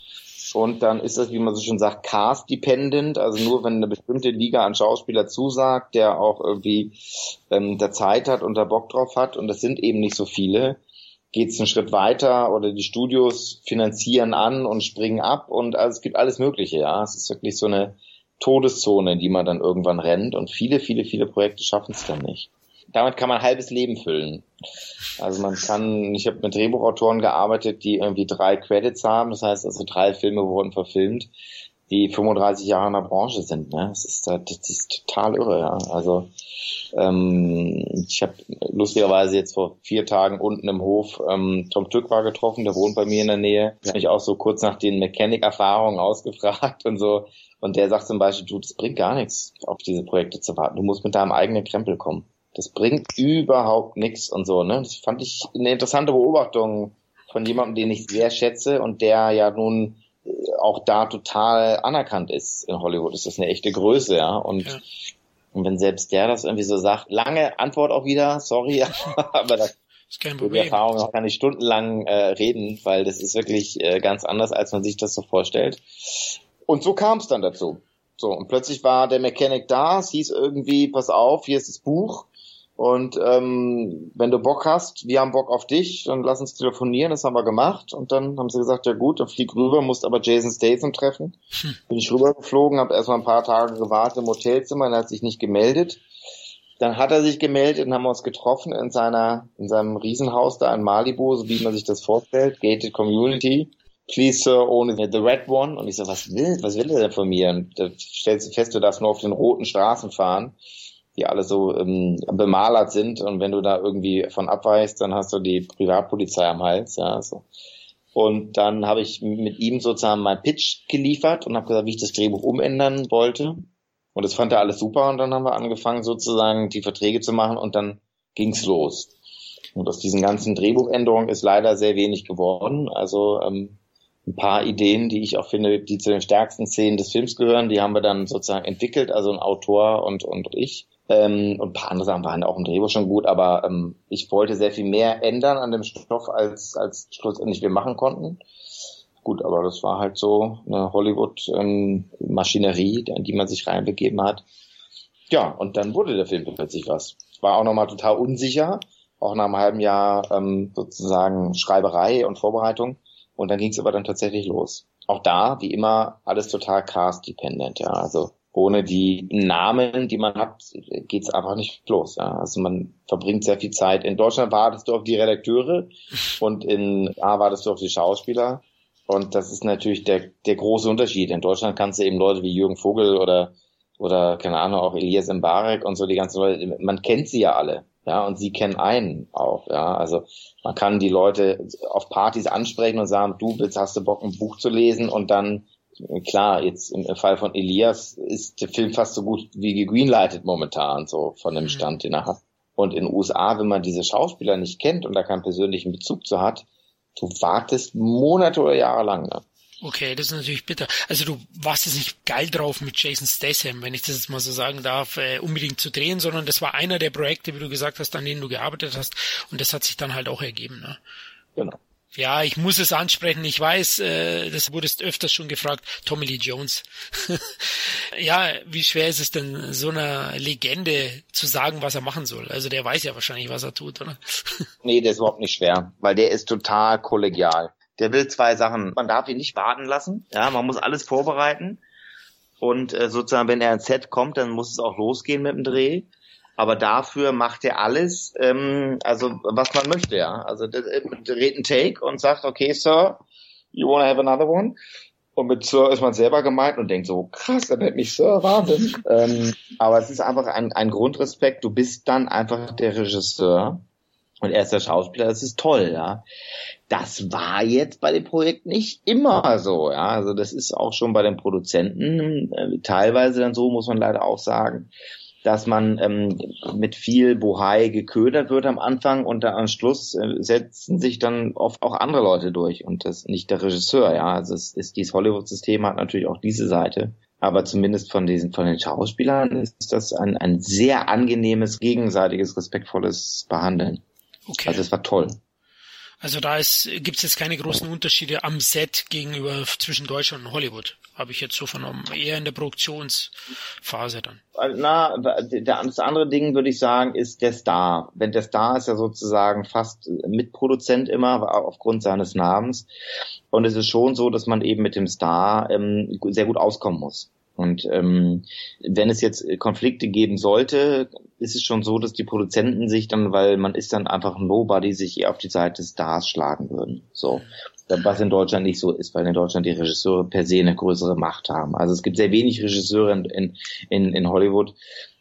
und dann ist das, wie man so schon sagt, cast-dependent, also nur wenn eine bestimmte Liga an Schauspieler zusagt, der auch irgendwie ähm, der Zeit hat und da Bock drauf hat. Und das sind eben nicht so viele, geht es einen Schritt weiter oder die Studios finanzieren an und springen ab und also es gibt alles Mögliche, ja. Es ist wirklich so eine Todeszone, in die man dann irgendwann rennt und viele, viele, viele Projekte schaffen es dann nicht. Damit kann man ein halbes Leben füllen. Also man kann, ich habe mit Drehbuchautoren gearbeitet, die irgendwie drei Credits haben, das heißt also drei Filme wurden verfilmt, die 35 Jahre in der Branche sind. Ne? Das, ist, das ist total irre. Ja? Also ähm, ich habe lustigerweise jetzt vor vier Tagen unten im Hof ähm, Tom Tück war getroffen, der wohnt bei mir in der Nähe. Der hat mich auch so kurz nach den Mechanic-Erfahrungen ausgefragt und so. Und der sagt zum Beispiel, du, das bringt gar nichts, auf diese Projekte zu warten. Du musst mit deinem eigenen Krempel kommen. Das bringt überhaupt nichts und so. Ne? Das fand ich eine interessante Beobachtung von jemandem, den ich sehr schätze und der ja nun auch da total anerkannt ist in Hollywood. Das ist eine echte Größe, ja. Und ja. Und wenn selbst der das irgendwie so sagt, lange Antwort auch wieder, sorry, aber das ist kein Problem. Die Erfahrung kann ich stundenlang äh, reden, weil das ist wirklich äh, ganz anders, als man sich das so vorstellt. Und so kam es dann dazu. So, und plötzlich war der Mechanic da, es hieß irgendwie, pass auf, hier ist das Buch, und ähm, wenn du Bock hast, wir haben Bock auf dich, dann lass uns telefonieren. Das haben wir gemacht. Und dann haben sie gesagt, ja gut, dann flieg rüber, musst aber Jason Statham treffen. Hm. Bin ich rübergeflogen, habe erstmal ein paar Tage gewartet im Hotelzimmer, er hat sich nicht gemeldet. Dann hat er sich gemeldet und haben uns getroffen in seiner, in seinem Riesenhaus da in Malibu, so wie man sich das vorstellt, Gated Community. Please, Sir, ohne the red one. Und ich so, was will, was will er denn von mir? Und da stellst du fest, du darfst nur auf den roten Straßen fahren die alle so ähm, bemalert sind und wenn du da irgendwie von abweichst, dann hast du die Privatpolizei am Hals, ja, so. Und dann habe ich mit ihm sozusagen mein Pitch geliefert und habe gesagt, wie ich das Drehbuch umändern wollte. Und das fand er alles super und dann haben wir angefangen sozusagen die Verträge zu machen und dann ging's los. Und aus diesen ganzen Drehbuchänderungen ist leider sehr wenig geworden. Also ähm, ein paar Ideen, die ich auch finde, die zu den stärksten Szenen des Films gehören, die haben wir dann sozusagen entwickelt, also ein Autor und, und ich. Ähm, und ein paar andere Sachen waren auch im Drehbuch schon gut, aber ähm, ich wollte sehr viel mehr ändern an dem Stoff, als, als schlussendlich wir machen konnten. Gut, aber das war halt so eine Hollywood-Maschinerie, ähm, in die man sich reinbegeben hat. Ja, und dann wurde der Film plötzlich was. War auch nochmal total unsicher, auch nach einem halben Jahr ähm, sozusagen Schreiberei und Vorbereitung. Und dann ging es aber dann tatsächlich los. Auch da, wie immer, alles total cast-dependent, ja. Also ohne die Namen, die man hat, geht's einfach nicht los. Ja. Also man verbringt sehr viel Zeit. In Deutschland wartest du auf die Redakteure und in A wartest du auf die Schauspieler. Und das ist natürlich der, der große Unterschied. In Deutschland kannst du eben Leute wie Jürgen Vogel oder, oder, keine Ahnung, auch Elias Mbarek und so die ganzen Leute, man kennt sie ja alle. Ja, und sie kennen einen auch, ja. Also man kann die Leute auf Partys ansprechen und sagen, du willst, hast du Bock, ein Buch zu lesen und dann klar, jetzt im Fall von Elias ist der Film fast so gut wie gegreenlightet momentan, so von dem mhm. Stand, den er hat. Und in den USA, wenn man diese Schauspieler nicht kennt und da keinen persönlichen Bezug zu hat, du wartest Monate oder Jahre lang. Ne? Okay, das ist natürlich bitter. Also du warst jetzt nicht geil drauf mit Jason Statham, wenn ich das jetzt mal so sagen darf, äh, unbedingt zu drehen, sondern das war einer der Projekte, wie du gesagt hast, an denen du gearbeitet hast und das hat sich dann halt auch ergeben. Ne? Genau. Ja, ich muss es ansprechen. Ich weiß, äh, das wurdest öfters schon gefragt. Tommy Lee Jones. ja, wie schwer ist es denn, so einer Legende zu sagen, was er machen soll? Also der weiß ja wahrscheinlich, was er tut, oder? nee, der ist überhaupt nicht schwer, weil der ist total kollegial. Der will zwei Sachen. Man darf ihn nicht warten lassen. Ja, man muss alles vorbereiten. Und äh, sozusagen, wenn er ins Set kommt, dann muss es auch losgehen mit dem Dreh aber dafür macht er alles, ähm, also was man möchte, ja. Also der redet einen Take und sagt, okay, Sir, you wanna have another one? Und mit Sir ist man selber gemeint und denkt so, krass, er nennt mich Sir, Wahnsinn. ähm, aber es ist einfach ein, ein Grundrespekt, du bist dann einfach der Regisseur und er ist der Schauspieler, das ist toll, ja. Das war jetzt bei dem Projekt nicht immer so, ja. Also das ist auch schon bei den Produzenten äh, teilweise dann so, muss man leider auch sagen dass man ähm, mit viel Bohai geködert wird am Anfang und dann am Schluss äh, setzen sich dann oft auch andere Leute durch und das nicht der Regisseur, ja. Also es ist dieses Hollywood-System hat natürlich auch diese Seite. Aber zumindest von diesen, von den Schauspielern ist das ein, ein sehr angenehmes, gegenseitiges, respektvolles Behandeln. Okay. Also es war toll. Also da gibt es jetzt keine großen Unterschiede am Set gegenüber zwischen Deutschland und Hollywood, habe ich jetzt so vernommen. Eher in der Produktionsphase dann. Na, das andere Ding würde ich sagen, ist der Star. Wenn der Star ist ja sozusagen fast Mitproduzent immer aufgrund seines Namens. Und es ist schon so, dass man eben mit dem Star ähm, sehr gut auskommen muss. Und ähm, wenn es jetzt Konflikte geben sollte, ist es schon so, dass die Produzenten sich dann, weil man ist dann einfach ein Nobody, sich eher auf die Seite des Stars schlagen würden. So. Was in Deutschland nicht so ist, weil in Deutschland die Regisseure per se eine größere Macht haben. Also es gibt sehr wenig Regisseure in, in, in Hollywood,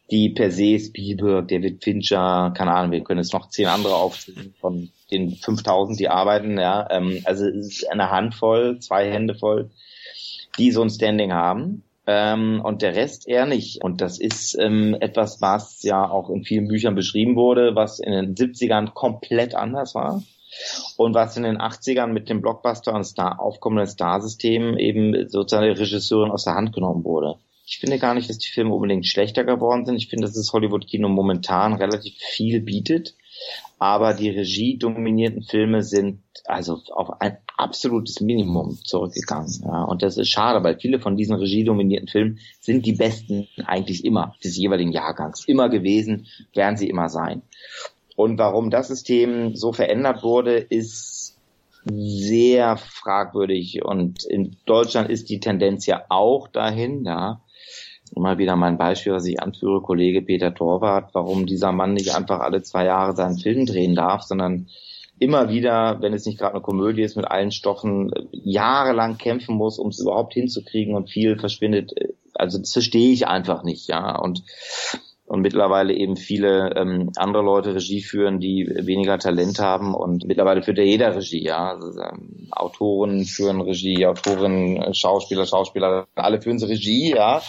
die per se Spielberg, David Fincher, keine Ahnung, wir können jetzt noch zehn andere aufzählen von den 5000, die arbeiten, ja. Ähm, also es ist eine Handvoll, zwei Hände voll, die so ein Standing haben ähm, und der Rest eher nicht. Und das ist ähm, etwas, was ja auch in vielen Büchern beschrieben wurde, was in den 70ern komplett anders war. Und was in den 80ern mit dem Blockbuster und Star aufkommenden Star-System eben sozusagen der Regisseurin aus der Hand genommen wurde. Ich finde gar nicht, dass die Filme unbedingt schlechter geworden sind. Ich finde, dass das Hollywood-Kino momentan relativ viel bietet aber die regiedominierten Filme sind also auf ein absolutes Minimum zurückgegangen. Ja. Und das ist schade, weil viele von diesen regiedominierten Filmen sind die besten eigentlich immer des jeweiligen Jahrgangs. Immer gewesen, werden sie immer sein. Und warum das System so verändert wurde, ist sehr fragwürdig. Und in Deutschland ist die Tendenz ja auch dahin, ja, immer wieder mein Beispiel, was ich anführe, Kollege Peter Torwart, warum dieser Mann nicht einfach alle zwei Jahre seinen Film drehen darf, sondern immer wieder, wenn es nicht gerade eine Komödie ist, mit allen Stoffen jahrelang kämpfen muss, um es überhaupt hinzukriegen und viel verschwindet. Also das verstehe ich einfach nicht, ja. Und und mittlerweile eben viele ähm, andere Leute Regie führen, die weniger Talent haben und mittlerweile führt ja jeder Regie, ja. Also, ähm, Autoren führen Regie, Autoren, Schauspieler, Schauspieler, alle führen sie Regie, ja.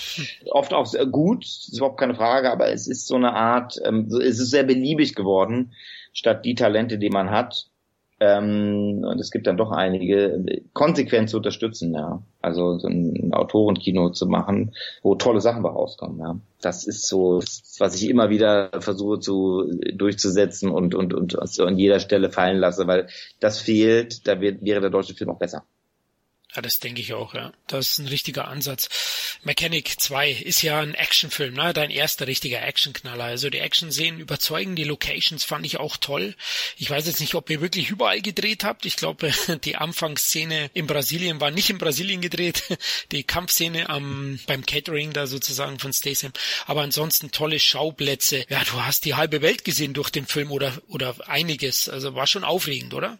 Oft auch gut, ist überhaupt keine Frage, aber es ist so eine Art, ähm, es ist sehr beliebig geworden, statt die Talente, die man hat, ähm, und es gibt dann doch einige, konsequent zu unterstützen, ja. Also so ein Autorenkino zu machen, wo tolle Sachen rauskommen, ja. Das ist so, was ich immer wieder versuche zu durchzusetzen und, und, und an jeder Stelle fallen lasse, weil das fehlt, da wird, wäre der deutsche Film auch besser. Ja, das denke ich auch, ja. Das ist ein richtiger Ansatz. Mechanic 2 ist ja ein Actionfilm, ne? Dein erster richtiger Actionknaller. Also die Action-Szenen überzeugen, die Locations fand ich auch toll. Ich weiß jetzt nicht, ob ihr wirklich überall gedreht habt. Ich glaube, die Anfangsszene in Brasilien war nicht in Brasilien gedreht. Die Kampfszene am, beim Catering da sozusagen von Statham. Aber ansonsten tolle Schauplätze. Ja, du hast die halbe Welt gesehen durch den Film oder, oder einiges. Also war schon aufregend, oder?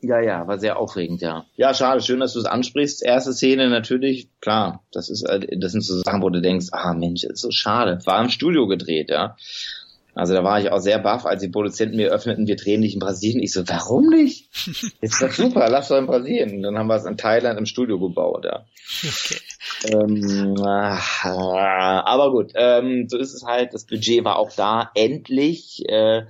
Ja, ja, war sehr aufregend, ja. Ja, schade, schön, dass du es ansprichst. Erste Szene natürlich, klar, das ist, äh, das sind so Sachen, wo du denkst, ah Mensch, ist so schade. War im Studio gedreht, ja. Also da war ich auch sehr baff, als die Produzenten mir öffneten, wir drehen nicht in Brasilien. Ich so, warum nicht? Ist doch super, lass doch in Brasilien. Und dann haben wir es in Thailand im Studio gebaut, ja. Okay. Ähm, aber gut, ähm, so ist es halt. Das Budget war auch da. Endlich. Äh,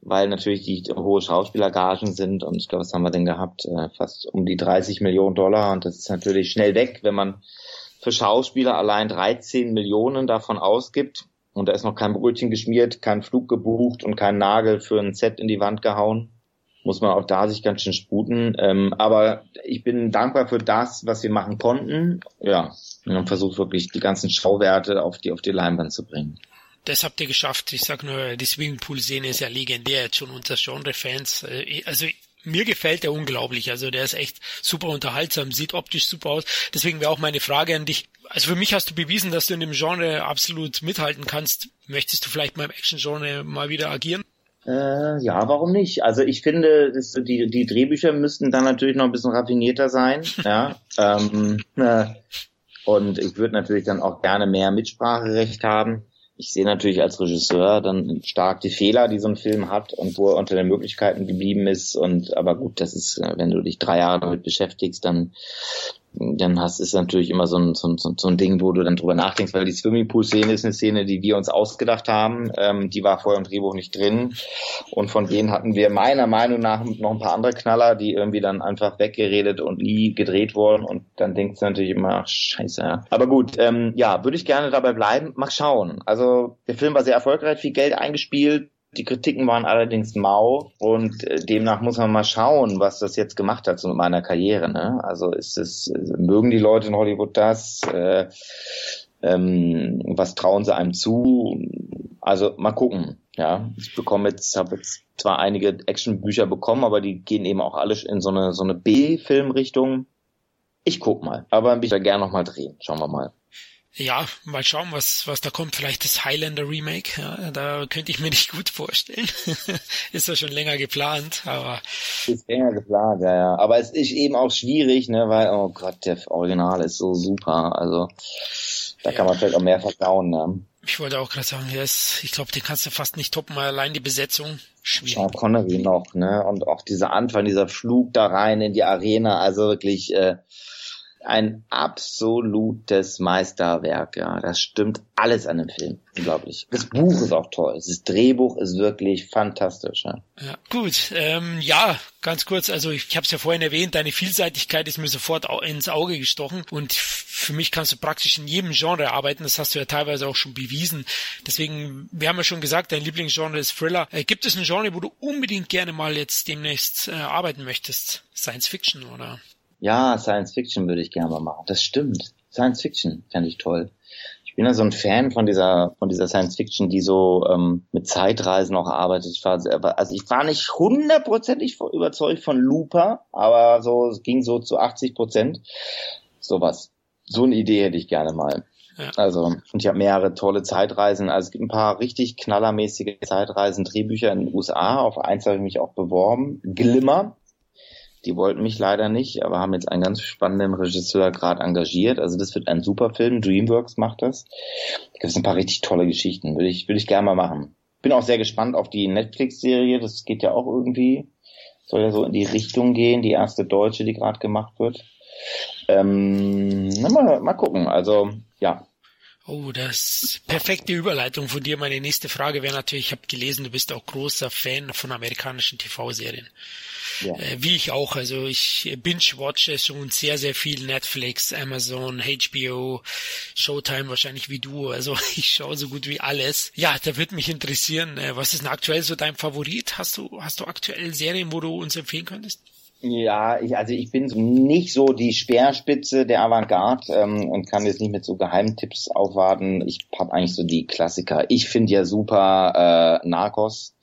weil natürlich die hohe Schauspielergagen sind und ich glaube, was haben wir denn gehabt? Äh, fast um die 30 Millionen Dollar und das ist natürlich schnell weg, wenn man für Schauspieler allein 13 Millionen davon ausgibt und da ist noch kein Brötchen geschmiert, kein Flug gebucht und kein Nagel für ein Set in die Wand gehauen. Muss man auch da sich ganz schön sputen. Ähm, aber ich bin dankbar für das, was wir machen konnten. Ja, und versucht wirklich die ganzen Schauwerte auf die, auf die Leinwand zu bringen das habt ihr geschafft. Ich sag nur, die Swimmingpool-Szene ist ja legendär jetzt schon unter Genre-Fans. Äh, also mir gefällt der unglaublich. Also der ist echt super unterhaltsam, sieht optisch super aus. Deswegen wäre auch meine Frage an dich. Also für mich hast du bewiesen, dass du in dem Genre absolut mithalten kannst. Möchtest du vielleicht mal im Action-Genre mal wieder agieren? Äh, ja, warum nicht? Also ich finde, das, die, die Drehbücher müssten dann natürlich noch ein bisschen raffinierter sein. ja. ähm, äh, und ich würde natürlich dann auch gerne mehr Mitspracherecht haben ich sehe natürlich als Regisseur dann stark die Fehler, die so ein Film hat und wo er unter den Möglichkeiten geblieben ist. Und aber gut, das ist, wenn du dich drei Jahre damit beschäftigst, dann dann hast ist natürlich immer so ein, so, ein, so ein Ding, wo du dann drüber nachdenkst, weil die Swimmingpool-Szene ist eine Szene, die wir uns ausgedacht haben. Ähm, die war vorher im Drehbuch nicht drin. Und von denen hatten wir meiner Meinung nach noch ein paar andere Knaller, die irgendwie dann einfach weggeredet und nie gedreht wurden. Und dann denkst du natürlich immer, ach, scheiße. Aber gut, ähm, ja, würde ich gerne dabei bleiben. Mal schauen. Also der Film war sehr erfolgreich, viel Geld eingespielt die Kritiken waren allerdings mau und äh, demnach muss man mal schauen, was das jetzt gemacht hat so mit meiner Karriere. Ne? Also ist es, mögen die Leute in Hollywood das? Äh, ähm, was trauen sie einem zu? Also mal gucken. Ja, ich bekomme jetzt, habe jetzt zwar einige Actionbücher bekommen, aber die gehen eben auch alle in so eine so eine B-Film-Richtung. Ich guck mal, aber ich will gerne noch mal drehen. Schauen wir mal. Ja, mal schauen, was, was da kommt. Vielleicht das Highlander Remake. Ja, da könnte ich mir nicht gut vorstellen. ist ja schon länger geplant, aber. Ist länger geplant, ja, ja. Aber es ist eben auch schwierig, ne, weil, oh Gott, der Original ist so super. Also, da ja. kann man vielleicht auch mehr verdauen, ne? Ich wollte auch gerade sagen, ist, ich glaube, den kannst du fast nicht toppen, allein die Besetzung. Schwierig. Sean Connery noch, ne? Und auch dieser Anfang, dieser Flug da rein in die Arena, also wirklich, äh, ein absolutes Meisterwerk, ja. Das stimmt alles an dem Film. Unglaublich. Das Buch ist auch toll. Das Drehbuch ist wirklich fantastisch. Ja, ja gut. Ähm, ja, ganz kurz. Also ich habe es ja vorhin erwähnt, deine Vielseitigkeit ist mir sofort ins Auge gestochen. Und für mich kannst du praktisch in jedem Genre arbeiten. Das hast du ja teilweise auch schon bewiesen. Deswegen, wir haben ja schon gesagt, dein Lieblingsgenre ist Thriller. Äh, gibt es ein Genre, wo du unbedingt gerne mal jetzt demnächst äh, arbeiten möchtest? Science Fiction oder? Ja, Science Fiction würde ich gerne mal machen. Das stimmt. Science Fiction fände ich toll. Ich bin ja so ein Fan von dieser von dieser Science Fiction, die so ähm, mit Zeitreisen auch arbeitet. Ich war also ich war nicht hundertprozentig überzeugt von Looper, aber so es ging so zu 80 Prozent. Sowas. So eine Idee hätte ich gerne mal. Ja. Also, und ich habe mehrere tolle Zeitreisen. Also es gibt ein paar richtig knallermäßige Zeitreisen, Drehbücher in den USA. Auf eins habe ich mich auch beworben. Glimmer die wollten mich leider nicht, aber haben jetzt einen ganz spannenden Regisseur gerade engagiert. Also das wird ein super Film. Dreamworks macht das. Da gibt es ein paar richtig tolle Geschichten. Würde ich, würde ich gerne mal machen. Bin auch sehr gespannt auf die Netflix-Serie. Das geht ja auch irgendwie. Soll ja so in die Richtung gehen. Die erste deutsche, die gerade gemacht wird. Ähm, mal, mal gucken. Also, ja, Oh, das perfekte Überleitung von dir. Meine nächste Frage wäre natürlich, ich habe gelesen, du bist auch großer Fan von amerikanischen TV-Serien. Ja. Äh, wie ich auch. Also ich binge-watche schon sehr, sehr viel Netflix, Amazon, HBO, Showtime wahrscheinlich wie du. Also ich schaue so gut wie alles. Ja, da würde mich interessieren, äh, was ist denn aktuell so dein Favorit? Hast du, hast du aktuell Serien, wo du uns empfehlen könntest? Ja, ich, also ich bin nicht so die Speerspitze der Avantgarde ähm, und kann jetzt nicht mit so Geheimtipps aufwarten. Ich habe eigentlich so die Klassiker. Ich finde ja super äh, Narcos.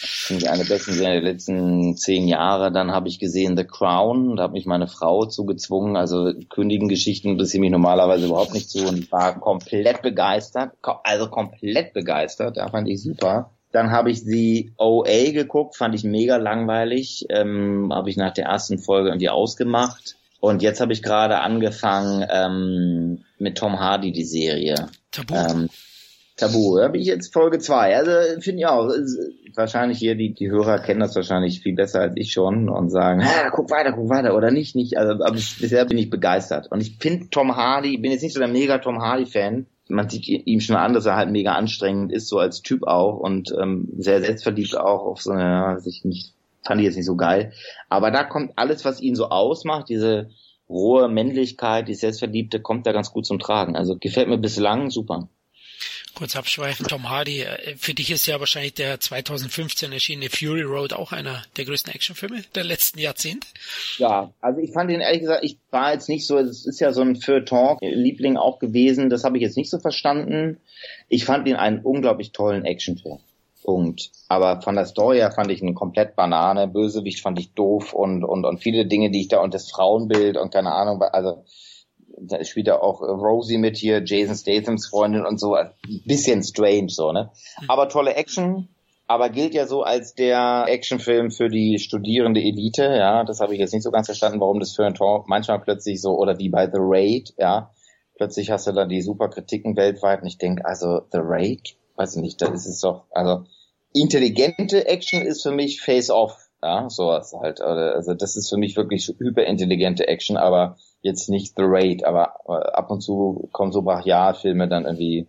Finde ich eine der besten Serien der letzten zehn Jahre. Dann habe ich gesehen The Crown. Da hat mich meine Frau zu gezwungen. Also Kündigengeschichten interessieren mich normalerweise überhaupt nicht zu. Und war komplett begeistert. Also komplett begeistert. Da fand ich super. Dann habe ich die OA geguckt, fand ich mega langweilig. Ähm, habe ich nach der ersten Folge irgendwie ausgemacht. Und jetzt habe ich gerade angefangen ähm, mit Tom Hardy die Serie. Tabu. Ähm, Tabu. Da bin ich jetzt Folge zwei. Also finde ich auch. Wahrscheinlich hier die die Hörer kennen das wahrscheinlich viel besser als ich schon und sagen, ah, guck weiter, guck weiter oder nicht, nicht. Also aber bisher bin ich begeistert. Und ich finde Tom Hardy, bin jetzt nicht so der mega Tom Hardy Fan, man sieht ihm schon an, dass er halt mega anstrengend ist, so als Typ auch und ähm, sehr selbstverliebt auch auf so eine, ja, sich nicht, fand ich jetzt nicht so geil. Aber da kommt alles, was ihn so ausmacht, diese rohe Männlichkeit, die Selbstverliebte, kommt da ganz gut zum Tragen. Also gefällt mir bislang super kurz abschweifen, Tom Hardy, äh, für dich ist ja wahrscheinlich der 2015 erschienene Fury Road auch einer der größten Actionfilme der letzten Jahrzehnte. Ja, also ich fand ihn ehrlich gesagt, ich war jetzt nicht so, es ist ja so ein Feuilleton-Liebling auch gewesen, das habe ich jetzt nicht so verstanden. Ich fand ihn einen unglaublich tollen Actionfilm. Punkt. Aber von der Story her fand ich ihn komplett Banane, Bösewicht fand ich doof und, und, und viele Dinge, die ich da und das Frauenbild und keine Ahnung, also da spielt ja auch Rosie mit hier, Jason Stathams Freundin und so, ein bisschen strange so, ne? Aber tolle Action, aber gilt ja so als der Actionfilm für die studierende Elite, ja, das habe ich jetzt nicht so ganz verstanden, warum das für ein Tor manchmal plötzlich so, oder wie bei The Raid, ja, plötzlich hast du dann die super Kritiken weltweit und ich denke, also The Raid, weiß ich nicht, da ist es doch, also intelligente Action ist für mich Face-Off, ja, sowas halt, also das ist für mich wirklich hyperintelligente Action, aber jetzt nicht The Raid, aber ab und zu kommen so Brachialfilme dann irgendwie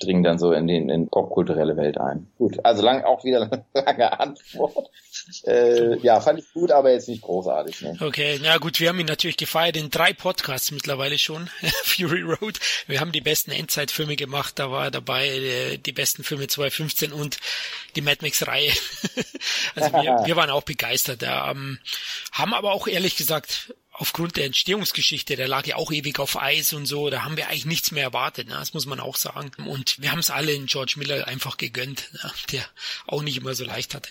dringen dann so in den in popkulturelle Welt ein. Gut, also lang auch wieder lange Antwort. Äh, ja, fand ich gut, aber jetzt nicht großartig. Ne? Okay, na gut, wir haben ihn natürlich gefeiert in drei Podcasts mittlerweile schon. Fury Road. Wir haben die besten Endzeitfilme gemacht, da war er dabei, die, die besten Filme 2015 und die Mad Max Reihe. also wir, wir waren auch begeistert. Ähm, haben aber auch ehrlich gesagt aufgrund der Entstehungsgeschichte, der lag ja auch ewig auf Eis und so, da haben wir eigentlich nichts mehr erwartet, ne? das muss man auch sagen. Und wir haben es alle in George Miller einfach gegönnt, ne? der auch nicht immer so leicht hatte.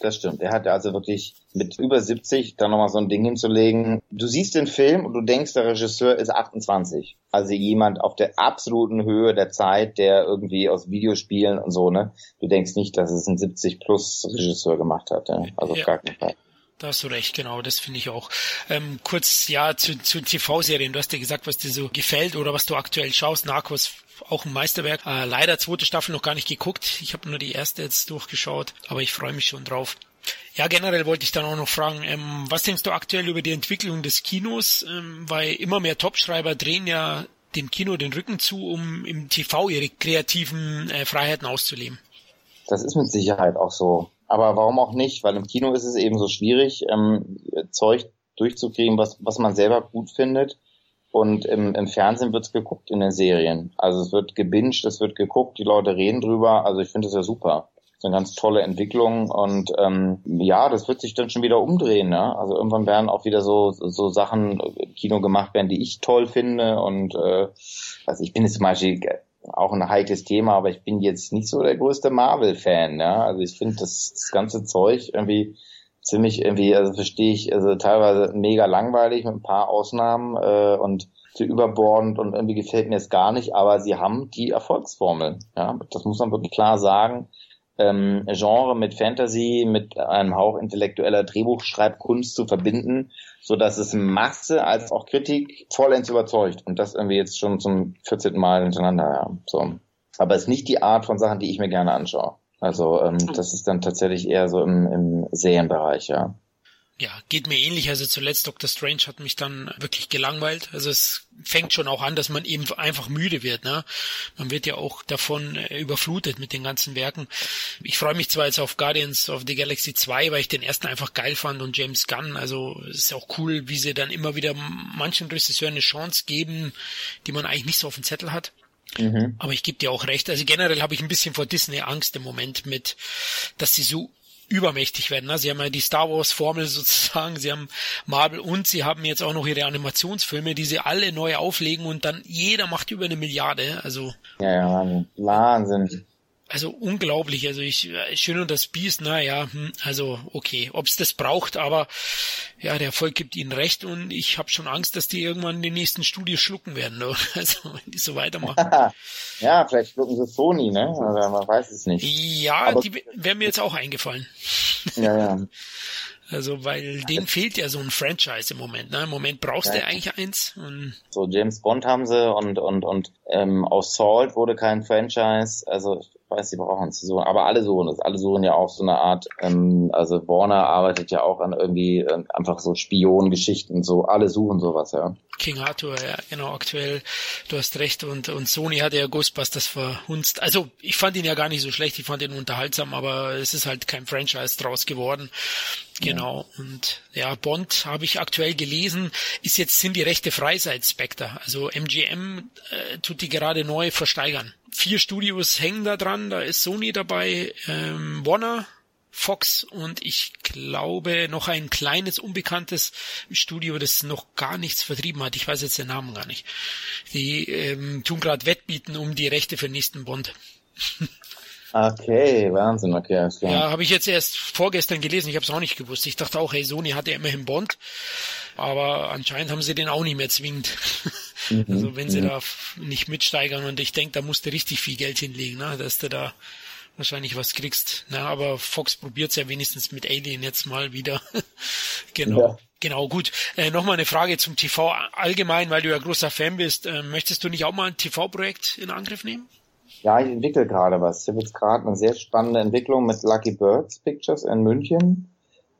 das stimmt. Er hat also wirklich mit über 70 dann nochmal so ein Ding hinzulegen. Du siehst den Film und du denkst, der Regisseur ist 28. Also jemand auf der absoluten Höhe der Zeit, der irgendwie aus Videospielen und so, ne? Du denkst nicht, dass es ein 70 plus Regisseur gemacht hat, ne? Also ja. gar keinen Fall. Da hast du recht, genau, das finde ich auch. Ähm, kurz, ja, zu, zu TV-Serien. Du hast ja gesagt, was dir so gefällt oder was du aktuell schaust. Narcos, auch ein Meisterwerk. Äh, leider zweite Staffel noch gar nicht geguckt. Ich habe nur die erste jetzt durchgeschaut, aber ich freue mich schon drauf. Ja, generell wollte ich dann auch noch fragen, ähm, was denkst du aktuell über die Entwicklung des Kinos? Ähm, weil immer mehr Topschreiber drehen ja dem Kino den Rücken zu, um im TV ihre kreativen äh, Freiheiten auszuleben. Das ist mit Sicherheit auch so. Aber warum auch nicht? Weil im Kino ist es eben so schwierig, ähm, Zeug durchzukriegen, was, was man selber gut findet. Und im, im Fernsehen wird's geguckt in den Serien. Also es wird gebinged, es wird geguckt, die Leute reden drüber. Also ich finde das ja super. Ist eine ganz tolle Entwicklung und ähm, ja, das wird sich dann schon wieder umdrehen. Ne? Also irgendwann werden auch wieder so so Sachen im Kino gemacht werden, die ich toll finde und äh, also ich bin jetzt zum Beispiel auch ein heikles Thema, aber ich bin jetzt nicht so der größte Marvel-Fan. Ja? Also ich finde das, das ganze Zeug irgendwie ziemlich irgendwie, also verstehe ich, also teilweise mega langweilig mit ein paar Ausnahmen äh, und zu überbordend und irgendwie gefällt mir es gar nicht, aber sie haben die Erfolgsformel. Ja, das muss man wirklich klar sagen. Ähm, Genre mit Fantasy, mit einem Hauch intellektueller Drehbuchschreibkunst zu verbinden, so dass es Masse als auch Kritik vollends überzeugt. Und das irgendwie jetzt schon zum 14. Mal hintereinander. Ja. So. Aber es ist nicht die Art von Sachen, die ich mir gerne anschaue. Also ähm, hm. das ist dann tatsächlich eher so im, im Serienbereich, ja. Ja, geht mir ähnlich. Also zuletzt Doctor Strange hat mich dann wirklich gelangweilt. Also es fängt schon auch an, dass man eben einfach müde wird. Ne? Man wird ja auch davon äh, überflutet mit den ganzen Werken. Ich freue mich zwar jetzt auf Guardians of the Galaxy 2, weil ich den ersten einfach geil fand und James Gunn. Also es ist auch cool, wie sie dann immer wieder manchen Regisseuren eine Chance geben, die man eigentlich nicht so auf dem Zettel hat. Mhm. Aber ich gebe dir auch recht. Also generell habe ich ein bisschen vor Disney Angst im Moment mit, dass sie so übermächtig werden. Ne? Sie haben ja die Star Wars Formel sozusagen, sie haben Marvel und sie haben jetzt auch noch ihre Animationsfilme, die sie alle neu auflegen und dann jeder macht über eine Milliarde. Also ja, ja Wahnsinn also unglaublich. Also ich äh, schön und das Biest, naja, hm, also okay, ob es das braucht, aber ja, der Erfolg gibt ihnen recht und ich habe schon Angst, dass die irgendwann den nächsten Studio schlucken werden, ne? also wenn die so weitermachen. ja, vielleicht schlucken sie Sony, ne? Oder man weiß es nicht. Ja, aber die wäre mir jetzt auch eingefallen. ja, ja. Also, weil denen fehlt ja so ein Franchise im Moment. Ne? Im Moment brauchst ja. du eigentlich eins. Und so James Bond haben sie und und und ähm, aus Salt wurde kein Franchise. Also weiß, sie brauchen es so, aber alle suchen es. Alle suchen ja auch so eine Art, ähm, also Warner arbeitet ja auch an irgendwie äh, einfach so Spionengeschichten, so alle suchen sowas, ja. King Arthur, ja, genau, aktuell, du hast recht, und, und Sony hat ja Ghostbusters verhunzt. Also, ich fand ihn ja gar nicht so schlecht, ich fand ihn unterhaltsam, aber es ist halt kein Franchise draus geworden. Genau. Ja. Und ja, Bond habe ich aktuell gelesen, ist jetzt sind die Rechte frei seit Spectre. Also MGM äh, tut die gerade neu versteigern vier Studios hängen da dran. Da ist Sony dabei, ähm, Warner, Fox und ich glaube noch ein kleines unbekanntes Studio, das noch gar nichts vertrieben hat. Ich weiß jetzt den Namen gar nicht. Die ähm, tun gerade Wettbieten um die Rechte für den nächsten Bond. Okay, Wahnsinn, okay. Alles klar. Ja, habe ich jetzt erst vorgestern gelesen, ich habe es auch nicht gewusst. Ich dachte auch, hey, Sony hat ja immerhin Bond, aber anscheinend haben sie den auch nicht mehr zwingend. Mhm, also wenn sie mhm. da nicht mitsteigern und ich denke, da musst du richtig viel Geld hinlegen, ne, dass du da wahrscheinlich was kriegst. Na, aber Fox probiert's ja wenigstens mit Alien jetzt mal wieder. genau. Ja. Genau, gut. Äh, Nochmal eine Frage zum TV allgemein, weil du ja großer Fan bist. Äh, möchtest du nicht auch mal ein TV-Projekt in Angriff nehmen? Ja, ich entwickle gerade was. Ich habe jetzt gerade eine sehr spannende Entwicklung mit Lucky Birds Pictures in München.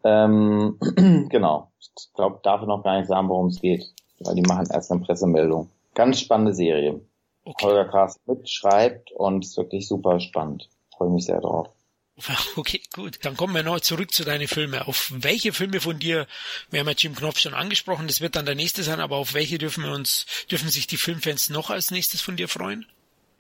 Ähm, genau. Ich glaube, darf noch gar nicht sagen, worum es geht, weil die machen erst eine Pressemeldung. Ganz spannende Serie. Okay. Holger Kraus mitschreibt und ist wirklich super spannend. Freue mich sehr drauf. Okay, gut. Dann kommen wir noch zurück zu deinen Filmen. Auf welche Filme von dir, wir haben ja Jim Knopf schon angesprochen, das wird dann der nächste sein, aber auf welche dürfen wir uns, dürfen sich die Filmfans noch als nächstes von dir freuen?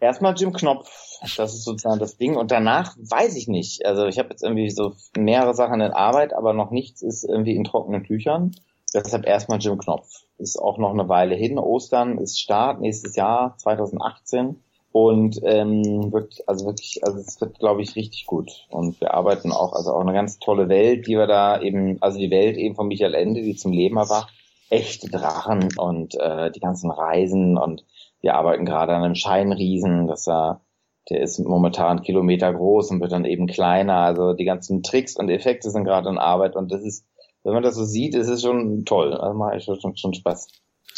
Erstmal Jim Knopf. Das ist sozusagen das Ding. Und danach weiß ich nicht. Also ich habe jetzt irgendwie so mehrere Sachen in Arbeit, aber noch nichts ist irgendwie in trockenen Tüchern. Deshalb erstmal Jim Knopf. Ist auch noch eine Weile hin. Ostern ist Start nächstes Jahr, 2018. Und ähm, wirklich, also wirklich, also es wird, glaube ich, richtig gut. Und wir arbeiten auch, also auch eine ganz tolle Welt, die wir da eben, also die Welt eben von Michael Ende, die zum Leben erwacht. Echte Drachen und äh, die ganzen Reisen und wir arbeiten gerade an einem Scheinriesen, das er, der ist momentan Kilometer groß und wird dann eben kleiner. Also die ganzen Tricks und Effekte sind gerade in Arbeit und das ist, wenn man das so sieht, ist es schon toll. Also macht schon, schon Spaß.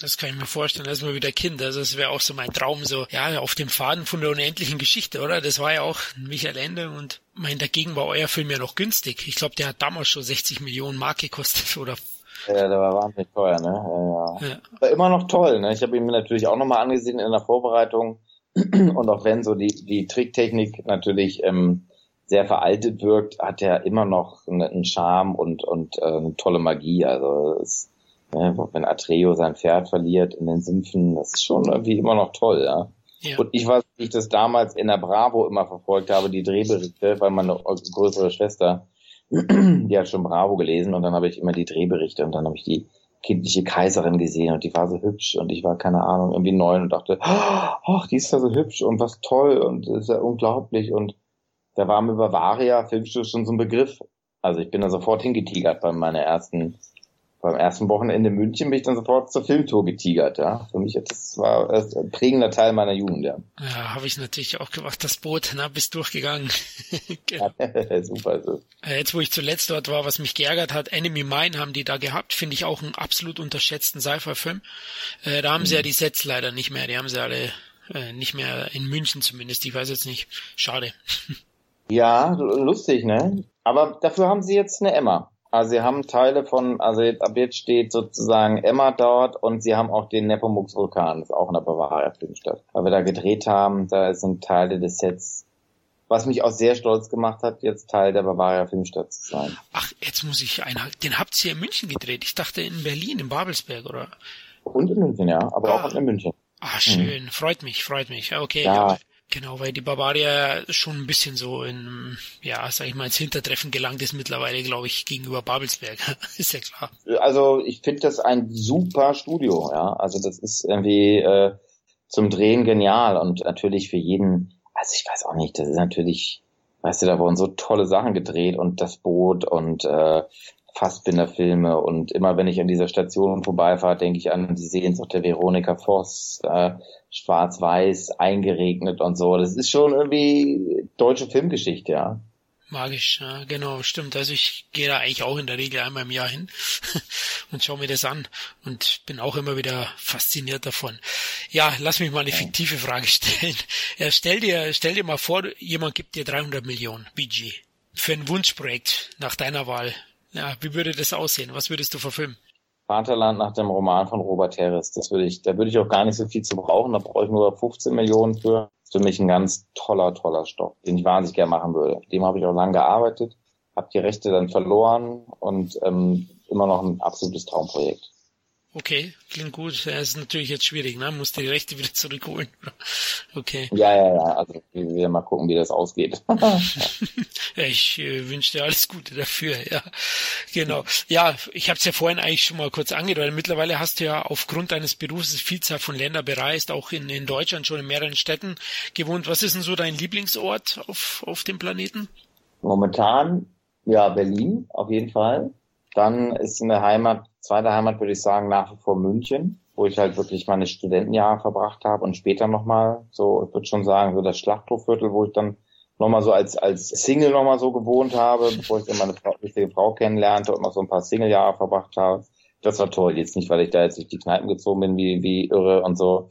Das kann ich mir vorstellen, das ist mal wieder Kind. Also das wäre auch so mein Traum, so ja, auf dem Faden von der unendlichen Geschichte, oder? Das war ja auch Michael Ende und mein dagegen war euer Film ja noch günstig. Ich glaube, der hat damals schon 60 Millionen Mark gekostet oder ja, der war wahnsinnig teuer, ne? Ja, ja. War immer noch toll, ne? Ich habe ihn mir natürlich auch nochmal angesehen in der Vorbereitung. Und auch wenn so die, die Tricktechnik natürlich ähm, sehr veraltet wirkt, hat er immer noch einen Charme und, und äh, eine tolle Magie. Also es, ne, wenn Atreo sein Pferd verliert in den Sümpfen, das ist schon irgendwie immer noch toll, ja. Ja. Und ich weiß, wie ich das damals in der Bravo immer verfolgt habe, die Drehberichte, weil meine größere Schwester die hat schon Bravo gelesen und dann habe ich immer die Drehberichte und dann habe ich die kindliche Kaiserin gesehen und die war so hübsch und ich war keine Ahnung irgendwie neun und dachte, ach, die ist ja so hübsch und was toll und ist ja unglaublich und da war mir Bavaria Filmstudio schon so ein Begriff. Also ich bin da sofort hingetigert bei meiner ersten beim ersten Wochenende in München bin ich dann sofort zur Filmtour getigert, ja. Für mich, das war ein prägender Teil meiner Jugend, ja. Ja, habe ich natürlich auch gemacht, das Boot, ne, bist durchgegangen. genau. Super ist es. Äh, jetzt, wo ich zuletzt dort war, was mich geärgert hat, Enemy Mine haben die da gehabt, finde ich auch einen absolut unterschätzten Sci-Fi-Film. Äh, da haben mhm. sie ja die Sets leider nicht mehr, die haben sie alle äh, nicht mehr in München zumindest, ich weiß jetzt nicht. Schade. ja, lustig, ne? Aber dafür haben sie jetzt eine Emma. Also sie haben Teile von, also ab jetzt steht sozusagen Emma dort und sie haben auch den Nepomuk's Vulkan, das ist auch in der Bavaria Filmstadt. Weil wir da gedreht haben, da sind Teile des Sets, was mich auch sehr stolz gemacht hat, jetzt Teil der Bavaria Filmstadt zu sein. Ach, jetzt muss ich einhaken. Den habt ihr in München gedreht. Ich dachte in Berlin, in Babelsberg, oder? Und in München, ja, aber ah. auch in München. Ah, schön. Mhm. Freut mich, freut mich. Okay. Ja. ja. Genau, weil die Bavaria schon ein bisschen so in, ja, sag ich mal, ins Hintertreffen gelangt ist mittlerweile, glaube ich, gegenüber Babelsberg. ist ja klar. Also ich finde das ein super Studio, ja. Also das ist irgendwie äh, zum Drehen genial und natürlich für jeden, also ich weiß auch nicht, das ist natürlich, weißt du, da wurden so tolle Sachen gedreht und das Boot und äh, Fassbinder-Filme und immer wenn ich an dieser Station vorbeifahre, denke ich an die Sehnsucht der Veronika Voss, äh, schwarz-weiß, eingeregnet und so. Das ist schon irgendwie deutsche Filmgeschichte, ja. Magisch, ja, genau, stimmt. Also ich gehe da eigentlich auch in der Regel einmal im Jahr hin und schaue mir das an und bin auch immer wieder fasziniert davon. Ja, lass mich mal eine fiktive Frage stellen. Ja, stell dir, stell dir mal vor, jemand gibt dir 300 Millionen Budget für ein Wunschprojekt nach deiner Wahl. Ja, wie würde das aussehen? Was würdest du verfilmen? Vaterland nach dem Roman von Robert Harris. Das würde ich, da würde ich auch gar nicht so viel zu brauchen. Da brauche ich nur 15 Millionen für. Das ist für mich ein ganz toller, toller Stoff, den ich wahnsinnig gerne machen würde. Dem habe ich auch lange gearbeitet, habe die Rechte dann verloren und ähm, immer noch ein absolutes Traumprojekt. Okay, klingt gut. Das ist natürlich jetzt schwierig, ne? Muss die Rechte wieder zurückholen. Okay. Ja, ja, ja. Also wir werden mal gucken, wie das ausgeht. ja, ich äh, wünsche dir alles Gute dafür, ja. Genau. Ja, ich habe es ja vorhin eigentlich schon mal kurz angedeutet. Mittlerweile hast du ja aufgrund deines Berufs Vielzahl von Ländern bereist, auch in, in Deutschland schon in mehreren Städten gewohnt. Was ist denn so dein Lieblingsort auf, auf dem Planeten? Momentan, ja, Berlin auf jeden Fall. Dann ist in der Heimat, zweite Heimat würde ich sagen, nach wie vor München, wo ich halt wirklich meine Studentenjahre verbracht habe und später nochmal, so, ich würde schon sagen, so das Schlachthofviertel, wo ich dann nochmal so als, als Single nochmal so gewohnt habe, bevor ich dann meine richtige Frau kennenlernte und noch so ein paar Single-Jahre verbracht habe. Das war toll. Jetzt nicht, weil ich da jetzt durch die Kneipen gezogen bin, wie, wie irre und so,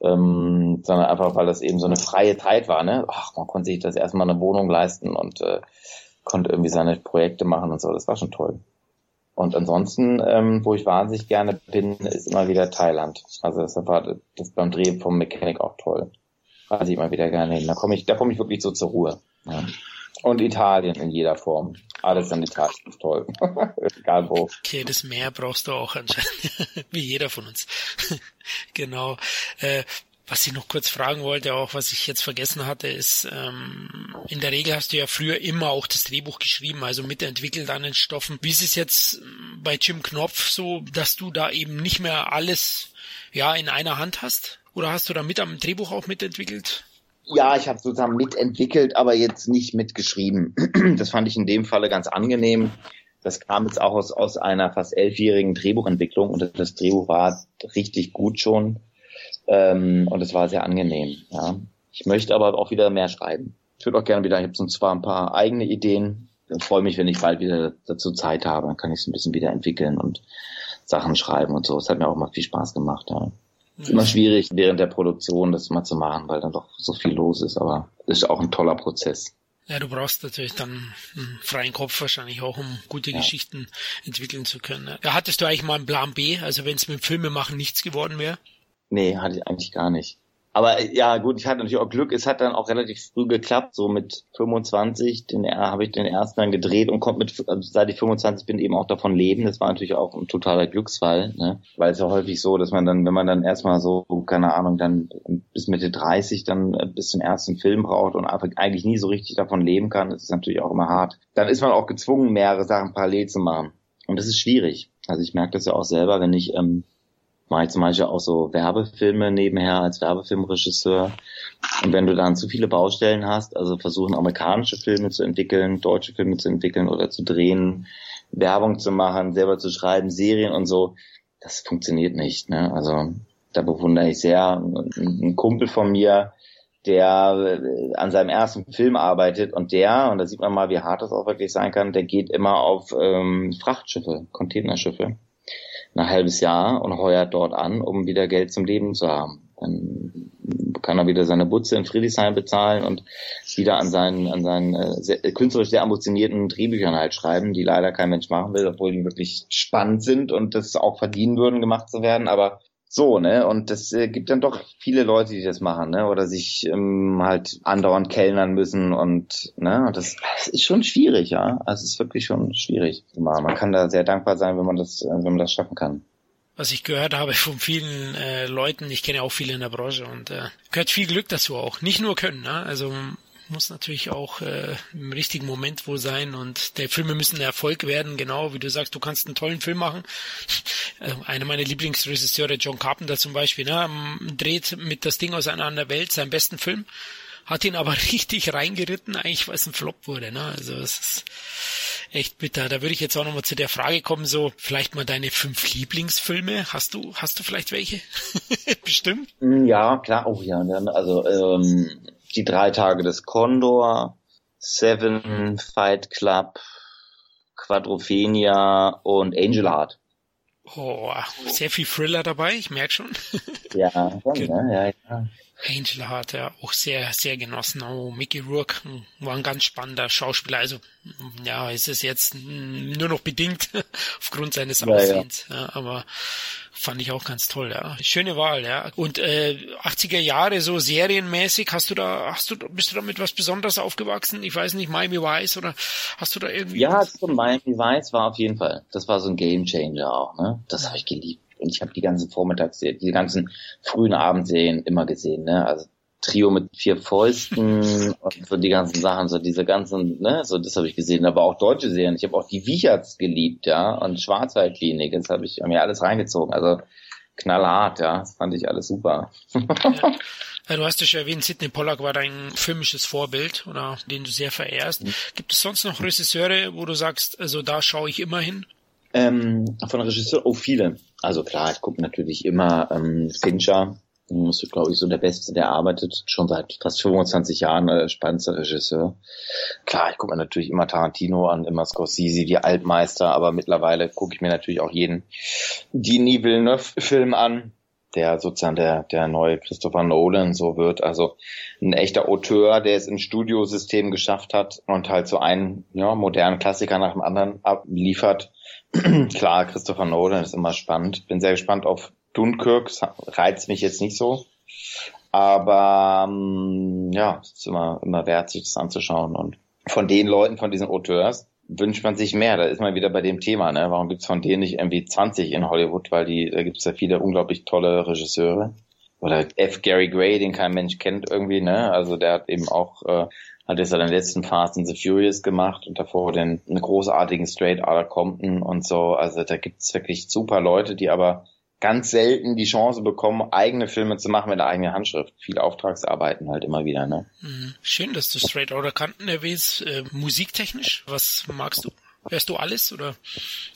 ähm, sondern einfach, weil das eben so eine freie Zeit war, ne? Ach, man konnte sich das erstmal eine Wohnung leisten und äh, konnte irgendwie seine Projekte machen und so. Das war schon toll. Und ansonsten, ähm, wo ich wahnsinnig gerne bin, ist immer wieder Thailand. Also das war das beim Dreh vom Mechanic auch toll. Ich immer wieder gerne hin. Da komme ich, da komme ich wirklich so zur Ruhe. Ja. Und Italien in jeder Form. Alles in Italien ist toll. Egal wo. Okay, das Meer brauchst du auch anscheinend. Wie jeder von uns. genau. Äh, was ich noch kurz fragen wollte, auch was ich jetzt vergessen hatte, ist, ähm, in der Regel hast du ja früher immer auch das Drehbuch geschrieben, also mitentwickelt an den Stoffen. Wie ist es jetzt bei Jim Knopf so, dass du da eben nicht mehr alles ja in einer Hand hast? Oder hast du da mit am Drehbuch auch mitentwickelt? Ja, ich habe sozusagen mitentwickelt, aber jetzt nicht mitgeschrieben. Das fand ich in dem Falle ganz angenehm. Das kam jetzt auch aus, aus einer fast elfjährigen Drehbuchentwicklung und das Drehbuch war richtig gut schon. Ähm, und es war sehr angenehm. Ja. Ich möchte aber auch wieder mehr schreiben. Ich würde auch gerne wieder, ich habe zwar ein paar eigene Ideen. Ich freue mich, wenn ich bald wieder dazu Zeit habe. Dann kann ich es ein bisschen wieder entwickeln und Sachen schreiben und so. Es hat mir auch mal viel Spaß gemacht. Ja. Es ist immer schwierig, während der Produktion das mal zu machen, weil dann doch so viel los ist. Aber es ist auch ein toller Prozess. Ja, du brauchst natürlich dann einen freien Kopf wahrscheinlich auch, um gute ja. Geschichten entwickeln zu können. Ja, hattest du eigentlich mal einen Plan B, also wenn es mit dem Filmemachen nichts geworden wäre? Nee, hatte ich eigentlich gar nicht. Aber ja, gut, ich hatte natürlich auch Glück. Es hat dann auch relativ früh geklappt. So mit 25 den habe ich den ersten dann gedreht und konnte mit, also seit ich 25 bin, eben auch davon leben. Das war natürlich auch ein totaler Glücksfall, ne? weil es ja häufig so, dass man dann, wenn man dann erstmal so, keine Ahnung, dann bis Mitte 30 dann äh, bis zum ersten Film braucht und eigentlich nie so richtig davon leben kann, ist natürlich auch immer hart. Dann ist man auch gezwungen, mehrere Sachen parallel zu machen. Und das ist schwierig. Also ich merke das ja auch selber, wenn ich ähm, mache ich zum Beispiel auch so Werbefilme nebenher als Werbefilmregisseur. Und wenn du dann zu viele Baustellen hast, also versuchen amerikanische Filme zu entwickeln, deutsche Filme zu entwickeln oder zu drehen, Werbung zu machen, selber zu schreiben, Serien und so, das funktioniert nicht. Ne? Also da bewundere ich sehr einen Kumpel von mir, der äh, an seinem ersten Film arbeitet und der, und da sieht man mal, wie hart das auch wirklich sein kann, der geht immer auf ähm, Frachtschiffe, Containerschiffe ein halbes Jahr und heuert dort an, um wieder Geld zum Leben zu haben. Dann kann er wieder seine Butze in Friedrichshain bezahlen und wieder an seinen, an seinen äh, sehr, künstlerisch sehr ambitionierten Drehbüchern halt schreiben, die leider kein Mensch machen will, obwohl die wirklich spannend sind und das auch verdienen würden, gemacht zu werden. Aber so, ne? Und das äh, gibt dann doch viele Leute, die das machen, ne? Oder sich ähm, halt andauernd kellnern müssen und ne, und das, das ist schon schwierig, ja. Also es ist wirklich schon schwierig. Man kann da sehr dankbar sein, wenn man das, äh, wenn man das schaffen kann was ich gehört habe von vielen äh, Leuten, ich kenne auch viele in der Branche und äh, gehört viel Glück dazu auch. Nicht nur können, ne? also muss natürlich auch äh, im richtigen Moment wohl sein und der Filme müssen ein Erfolg werden, genau wie du sagst, du kannst einen tollen Film machen. Also einer meiner Lieblingsregisseure, John Carpenter zum Beispiel, ne, dreht mit das Ding aus einer anderen Welt seinen besten Film, hat ihn aber richtig reingeritten, eigentlich weil es ein Flop wurde. Ne? Also es ist echt bitter. Da würde ich jetzt auch nochmal zu der Frage kommen, so vielleicht mal deine fünf Lieblingsfilme. Hast du, hast du vielleicht welche? Bestimmt? Ja, klar, oh ja. Also ähm, die drei Tage des Condor, Seven, Fight Club, Quadrophenia und Angel Heart. Oh, sehr viel Thriller dabei, ich merke schon. ja, schon, ne? ja, ja. Angel hat ja auch sehr, sehr genossen. Oh, Mickey Rourke war ein ganz spannender Schauspieler. Also, ja, ist es jetzt nur noch bedingt aufgrund seines Aussehens. Ja, ja. ja, aber fand ich auch ganz toll, ja. Schöne Wahl, ja. Und äh, 80er Jahre so serienmäßig, hast du da, hast du, bist du da mit was Besonderes aufgewachsen? Ich weiß nicht, Miami Vice oder hast du da irgendwie? Ja, so Miami Vice war auf jeden Fall. Das war so ein Game Changer auch, ne? Das habe ich geliebt. Und ich habe die ganzen Vormittagsserien, die ganzen frühen Abendserien immer gesehen, ne? Also Trio mit vier Fäusten und so die ganzen Sachen, so diese ganzen, ne, so das habe ich gesehen, aber auch deutsche Serien. Ich habe auch die Wiecherts geliebt, ja, und Schwarzwaldklinik, das habe ich mir alles reingezogen. Also knallhart, ja, das fand ich alles super. Ja. Du hast ja schon erwähnt, Sidney Pollack war dein filmisches Vorbild oder den du sehr verehrst. Mhm. Gibt es sonst noch Regisseure, wo du sagst, also da schaue ich immer hin? Ähm, von Regisseur, oh viele. Also klar, ich gucke natürlich immer ähm, Fincher, das ist, glaube ich, so der Beste, der arbeitet schon seit fast 25 Jahren, äh, spannendster Regisseur. Klar, ich gucke mir natürlich immer Tarantino an, immer Scorsese, die Altmeister, aber mittlerweile gucke ich mir natürlich auch jeden Denis Villeneuve-Film an, der sozusagen der, der neue Christopher Nolan so wird. Also ein echter Auteur, der es im Studiosystem geschafft hat und halt so einen ja, modernen Klassiker nach dem anderen abliefert. Klar, Christopher Nolan ist immer spannend. Bin sehr gespannt auf Dunkirk reizt mich jetzt nicht so. Aber ähm, ja, es ist immer, immer wert, sich das anzuschauen. Und von den Leuten, von diesen Auteurs, wünscht man sich mehr. Da ist man wieder bei dem Thema, ne? Warum gibt's von denen nicht irgendwie 20 in Hollywood? Weil die, da gibt's ja viele unglaublich tolle Regisseure. Oder F. Gary Gray, den kein Mensch kennt irgendwie, ne? Also der hat eben auch, äh, hat jetzt ja den letzten Fast and the Furious gemacht und davor den großartigen Straight Outta Compton und so. Also da gibt's wirklich super Leute, die aber ganz selten die Chance bekommen, eigene Filme zu machen mit der eigenen Handschrift. Viele Auftragsarbeiten halt immer wieder, ne? Mhm. Schön, dass du Straight Outta Kanten erwähnst. Äh, musiktechnisch, was magst du? Hörst du alles oder?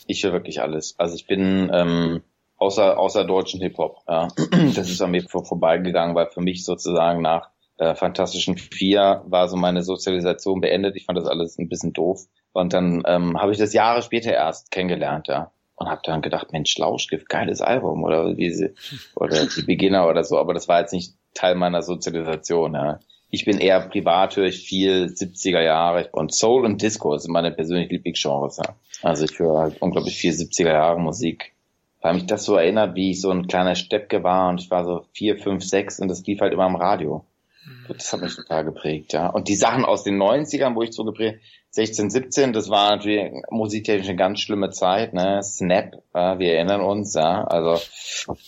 Ich höre wirklich alles. Also ich bin ähm, außer außer deutschen Hip Hop. Ja. Das ist an mir vor, vorbeigegangen, weil für mich sozusagen nach äh, Fantastischen Vier war so meine Sozialisation beendet. Ich fand das alles ein bisschen doof. Und dann ähm, habe ich das Jahre später erst kennengelernt, ja. Und habe dann gedacht, Mensch, Lauschgift, geiles Album oder wie sie, oder die Beginner oder so. Aber das war jetzt nicht Teil meiner Sozialisation, ja. Ich bin eher privat, höre ich viel 70er Jahre und Soul und Disco sind meine persönlichen Lieblingsgenres. Ja. Also ich höre halt unglaublich viel 70er Jahre Musik. Weil mich das so erinnert, wie ich so ein kleiner Steppke war und ich war so vier, fünf, sechs und das lief halt immer im Radio. Mhm. Das hat mich total geprägt, ja. Und die Sachen aus den 90ern, wo ich so geprägt, 16, 17, das war natürlich musiktechnisch eine ganz schlimme Zeit, ne? Snap, äh, wir erinnern uns, ja. Also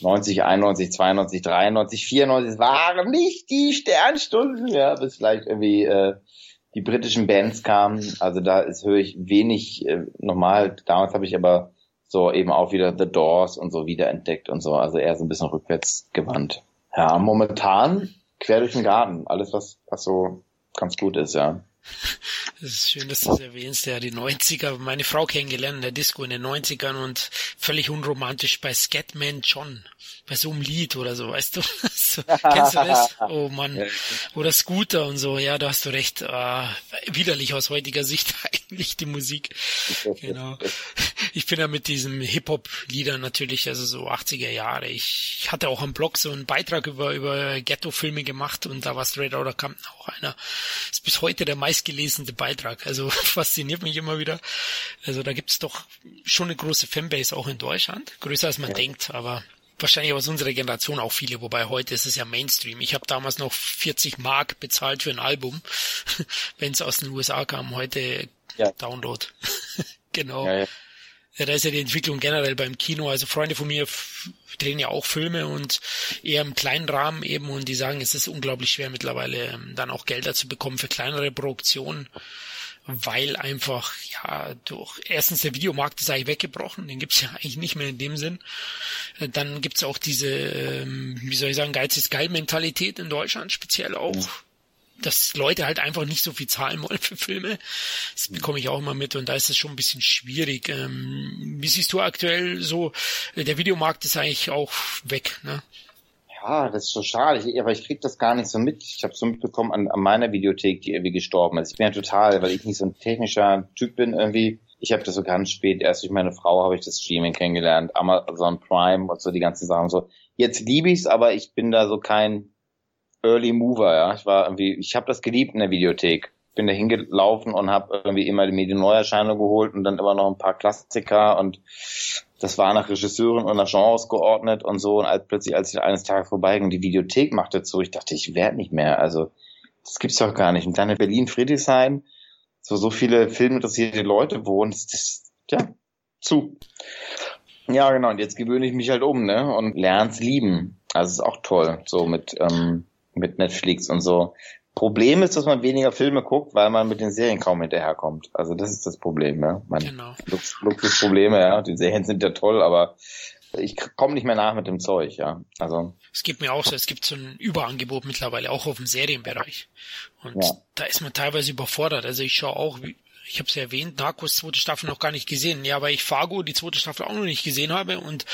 90, 91, 92, 93, 94, es waren nicht die Sternstunden, ja, bis vielleicht irgendwie äh, die britischen Bands kamen. Also da ist höre ich wenig äh, normal. Damals habe ich aber so eben auch wieder The Doors und so wiederentdeckt und so, also eher so ein bisschen rückwärts gewandt. Ja, momentan quer durch den Garten, alles was, was so ganz gut ist, ja. Das ist schön, dass du das erwähnst. Ja, die 90er, meine Frau kennengelernt in der Disco in den 90ern und völlig unromantisch bei Scatman John. Bei so einem Lied oder so, weißt du? so, kennst du das? Oh Mann. Oder Scooter und so. Ja, da hast du recht. Äh, widerlich aus heutiger Sicht eigentlich die Musik. Genau. Ich bin ja mit diesem Hip-Hop-Liedern natürlich, also so 80er Jahre. Ich hatte auch am Blog so einen Beitrag über, über Ghetto-Filme gemacht und da war Straight Outta Compton auch einer. Ist bis heute der meistgelesene Beitrag. Also fasziniert mich immer wieder. Also da gibt's doch schon eine große Fanbase auch in Deutschland. Größer als man ja. denkt, aber wahrscheinlich aus unserer Generation auch viele, wobei heute ist es ja Mainstream. Ich habe damals noch 40 Mark bezahlt für ein Album, wenn es aus den USA kam. Heute ja. Download. genau. Ja, da ist ja die Entwicklung generell beim Kino. Also Freunde von mir drehen ja auch Filme und eher im kleinen Rahmen eben und die sagen, es ist unglaublich schwer mittlerweile ähm, dann auch Gelder zu bekommen für kleinere Produktionen, weil einfach, ja, durch erstens der Videomarkt ist eigentlich weggebrochen, den gibt's ja eigentlich nicht mehr in dem Sinn. Äh, dann gibt's auch diese, ähm, wie soll ich sagen, Geiz ist geil Mentalität in Deutschland speziell auch dass Leute halt einfach nicht so viel zahlen wollen für Filme. Das bekomme ich auch immer mit und da ist es schon ein bisschen schwierig. Ähm, wie siehst du aktuell so, der Videomarkt ist eigentlich auch weg, ne? Ja, das ist so schade, ich, aber ich krieg das gar nicht so mit. Ich habe so mitbekommen an, an meiner Videothek, die irgendwie gestorben ist. Ich bin ja total, weil ich nicht so ein technischer Typ bin irgendwie. Ich habe das so ganz spät, erst durch meine Frau habe ich das Streaming kennengelernt, Amazon Prime und so die ganzen Sachen so. Jetzt liebe ich's, aber ich bin da so kein Early Mover, ja. Ich war irgendwie, ich habe das geliebt in der Videothek. Bin da hingelaufen und habe irgendwie immer die Medienneuerscheinung geholt und dann immer noch ein paar Klassiker und das war nach Regisseuren und nach Genres geordnet und so. Und als plötzlich, als ich eines Tages vorbeiging, die Videothek machte zu, ich dachte, ich werde nicht mehr. Also, das gibt's doch gar nicht. Und dann in Berlin, Friedrichshain, so, so viele filminteressierte Leute wohnen, das, das, ja, zu. Ja, genau. Und jetzt gewöhne ich mich halt um, ne? Und lern's lieben. Also, ist auch toll. So mit, ähm, mit Netflix und so. Problem ist, dass man weniger Filme guckt, weil man mit den Serien kaum hinterherkommt. Also das ist das Problem, ja. Mein genau. Lux Luxusprobleme, ja. Die Serien sind ja toll, aber ich komme nicht mehr nach mit dem Zeug, ja. Also. Es gibt mir auch so, es gibt so ein Überangebot mittlerweile auch auf dem Serienbereich. Und ja. da ist man teilweise überfordert. Also ich schaue auch, ich habe es ja erwähnt, Narcos zweite Staffel noch gar nicht gesehen. Ja, weil ich Fargo die zweite Staffel auch noch nicht gesehen habe und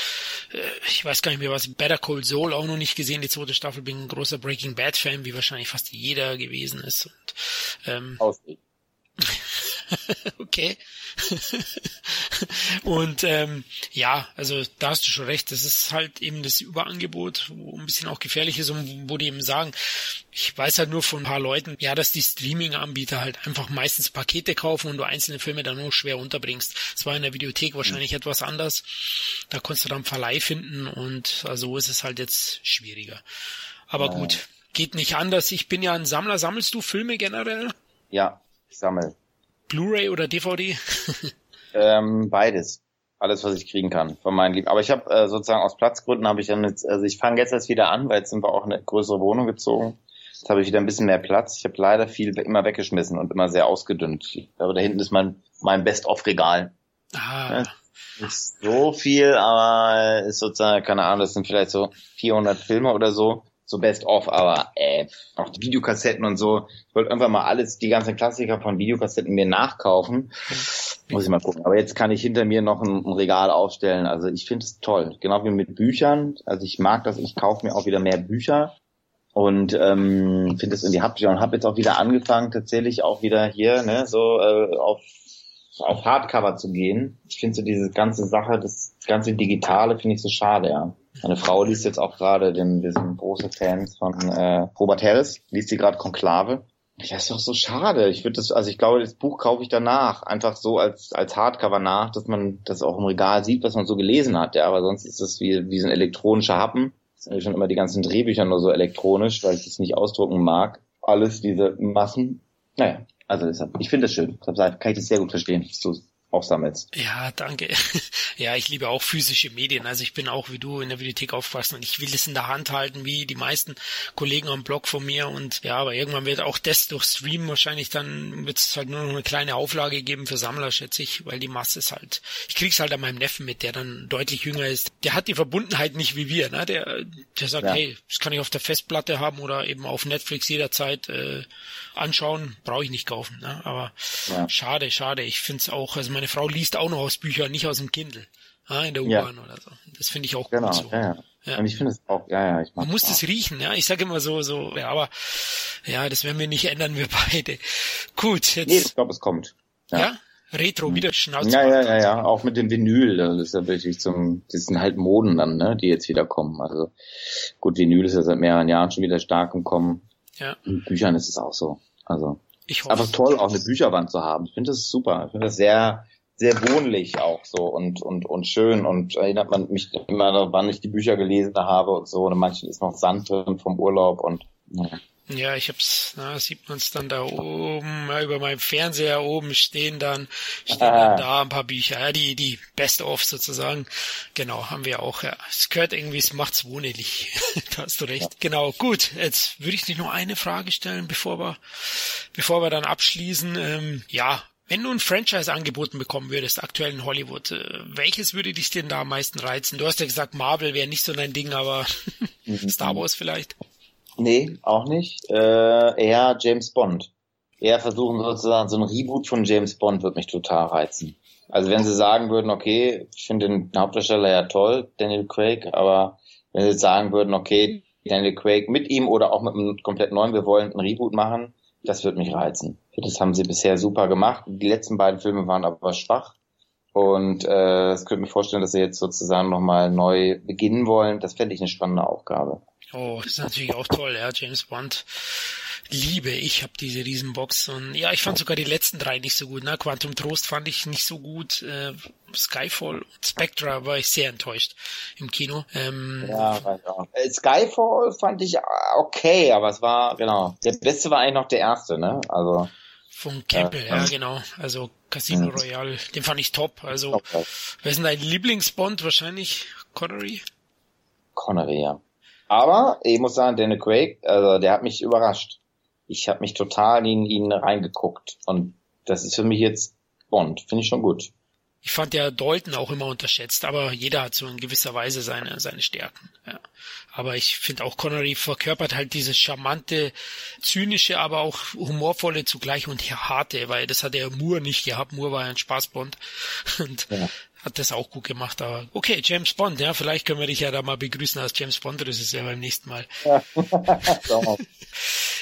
äh, ich weiß gar nicht mehr was, Better Cold Soul auch noch nicht gesehen, die zweite Staffel. Bin ein großer Breaking Bad Fan, wie wahrscheinlich fast jeder gewesen ist. Und, ähm, okay. und ähm, ja, also da hast du schon recht, das ist halt eben das Überangebot, wo ein bisschen auch gefährlich ist und wo die eben sagen, ich weiß halt nur von ein paar Leuten, ja, dass die Streaming-Anbieter halt einfach meistens Pakete kaufen und du einzelne Filme dann nur schwer unterbringst. Das war in der Videothek wahrscheinlich mhm. etwas anders. Da konntest du dann Verleih finden und also ist es halt jetzt schwieriger. Aber ja. gut, geht nicht anders. Ich bin ja ein Sammler. Sammelst du Filme generell? Ja, ich sammle. Blu-ray oder DVD? ähm, beides. Alles, was ich kriegen kann von meinen Lieben. Aber ich habe äh, sozusagen aus Platzgründen habe ich dann jetzt, also ich fange jetzt erst wieder an, weil jetzt sind wir auch in eine größere Wohnung gezogen. Jetzt habe ich wieder ein bisschen mehr Platz. Ich habe leider viel immer weggeschmissen und immer sehr ausgedünnt. Aber da hinten ist mein mein Best-of-Regal. Ah. Ja, Nicht so viel, aber ist sozusagen, keine Ahnung, das sind vielleicht so 400 Filme oder so so best of, aber äh, auch die Videokassetten und so. Ich wollte einfach mal alles, die ganzen Klassiker von Videokassetten mir nachkaufen. Muss ich mal gucken. Aber jetzt kann ich hinter mir noch ein, ein Regal aufstellen. Also ich finde es toll. Genau wie mit Büchern. Also ich mag das, ich kaufe mir auch wieder mehr Bücher. Und ähm, finde es irgendwie haptisch und habe jetzt auch wieder angefangen, tatsächlich auch wieder hier, ne, so äh, auf auf Hardcover zu gehen. Ich finde so diese ganze Sache, das ganze Digitale finde ich so schade, ja. Meine Frau liest jetzt auch gerade, denn wir sind große Fans von äh, Robert Harris, liest sie gerade Konklave. Ja, ist doch so schade. Ich würde das, also ich glaube, das Buch kaufe ich danach, einfach so als als Hardcover nach, dass man das auch im Regal sieht, was man so gelesen hat. Ja, aber sonst ist das wie wie so ein elektronischer Happen. Das sind schon immer die ganzen Drehbücher nur so elektronisch, weil ich das nicht ausdrucken mag. Alles diese Massen. Naja, also deshalb, ich finde das schön. Deshalb kann ich das sehr gut verstehen, dass du aufsammelst. Ja, danke. Ja, ich liebe auch physische Medien. Also ich bin auch wie du in der Bibliothek aufpassen und ich will es in der Hand halten, wie die meisten Kollegen am Blog von mir. Und ja, aber irgendwann wird auch das durch Stream wahrscheinlich dann wird es halt nur noch eine kleine Auflage geben für Sammler, schätze ich, weil die Masse ist halt. Ich krieg's halt an meinem Neffen mit, der dann deutlich jünger ist. Der hat die Verbundenheit nicht wie wir, ne? Der, der sagt, ja. hey, das kann ich auf der Festplatte haben oder eben auf Netflix jederzeit äh, anschauen, brauche ich nicht kaufen. Ne? Aber ja. schade, schade. Ich finde es auch, also meine Frau liest auch noch aus Büchern, nicht aus dem Kindle. Ja, in der U-Bahn ja. oder so. Das finde ich auch genau, gut so. Ja, ja. Ja. Und ich finde es auch, ja, ja, ich mag Man muss das riechen, ja. Ich sage immer so, so, ja, aber ja, das werden wir nicht ändern, wir beide. Gut, jetzt. Nee, ich glaube, es kommt. Ja? ja? Retro, wieder Schnauze. Ja, ja, ja, ja, auch mit dem Vinyl, das ist ja wirklich zum, das sind halt Moden dann, ne, die jetzt wieder kommen. Also gut, Vinyl ist ja seit mehreren Jahren schon wieder stark im Kommen. Ja. In Büchern ist es auch so. Also ich hoffe. einfach toll, auch eine Bücherwand zu haben. Ich finde das super. Ich finde das sehr, sehr wohnlich auch so und, und, und schön und erinnert man mich immer wann ich die Bücher gelesen habe und so. Und in manchen ist noch Sand drin vom Urlaub und ja. Ja, ich hab's, na, sieht man's dann da oben, ja, über meinem Fernseher oben stehen dann, stehen ah. dann da ein paar Bücher, ja, die, die Best-of sozusagen. Genau, haben wir auch, ja. Es gehört irgendwie, es macht's wohnlich. da hast du recht. Ja. Genau, gut, jetzt würde ich dich noch eine Frage stellen, bevor wir, bevor wir dann abschließen. Ähm, ja, wenn du ein Franchise angeboten bekommen würdest, aktuell in Hollywood, äh, welches würde dich denn da am meisten reizen? Du hast ja gesagt, Marvel wäre nicht so dein Ding, aber mhm. Star Wars vielleicht? Nee, auch nicht. Äh, eher James Bond. Eher versuchen sozusagen, so ein Reboot von James Bond wird mich total reizen. Also wenn sie sagen würden, okay, ich finde den Hauptdarsteller ja toll, Daniel Craig, aber wenn sie sagen würden, okay, Daniel Craig mit ihm oder auch mit einem komplett neuen, wir wollen ein Reboot machen, das wird mich reizen. Das haben sie bisher super gemacht. Die letzten beiden Filme waren aber schwach. Und äh, es könnte mir vorstellen, dass sie jetzt sozusagen nochmal neu beginnen wollen. Das fände ich eine spannende Aufgabe. Oh, das ist natürlich auch toll, ja, James Bond. Liebe, ich habe diese Riesenbox und ja, ich fand sogar die letzten drei nicht so gut. Ne? Quantum Trost fand ich nicht so gut. Äh, Skyfall und Spectra war ich sehr enttäuscht im Kino. Ähm, ja, ja. Äh, Skyfall fand ich okay, aber es war, genau, der beste war eigentlich noch der erste, ne? Also. Von Campbell, ja, ja genau. Also Casino Royale, den fand ich top. Also, wer ist denn dein Lieblingsbond? Wahrscheinlich Connery? Connery, ja. Aber ich muss sagen, Daniel Craig, also der hat mich überrascht. Ich habe mich total in ihn reingeguckt und das ist für mich jetzt Bond, finde ich schon gut. Ich fand ja Dalton auch immer unterschätzt, aber jeder hat so in gewisser Weise seine, seine Stärken. Ja. Aber ich finde auch Connery verkörpert halt dieses charmante, zynische, aber auch humorvolle zugleich und harte, weil das hat der Moore nicht gehabt. Moore war ja ein Spaßbond. Und ja hat das auch gut gemacht. Aber okay, James Bond, ja, vielleicht können wir dich ja da mal begrüßen als James Bond, das ist ja beim nächsten Mal. Ja,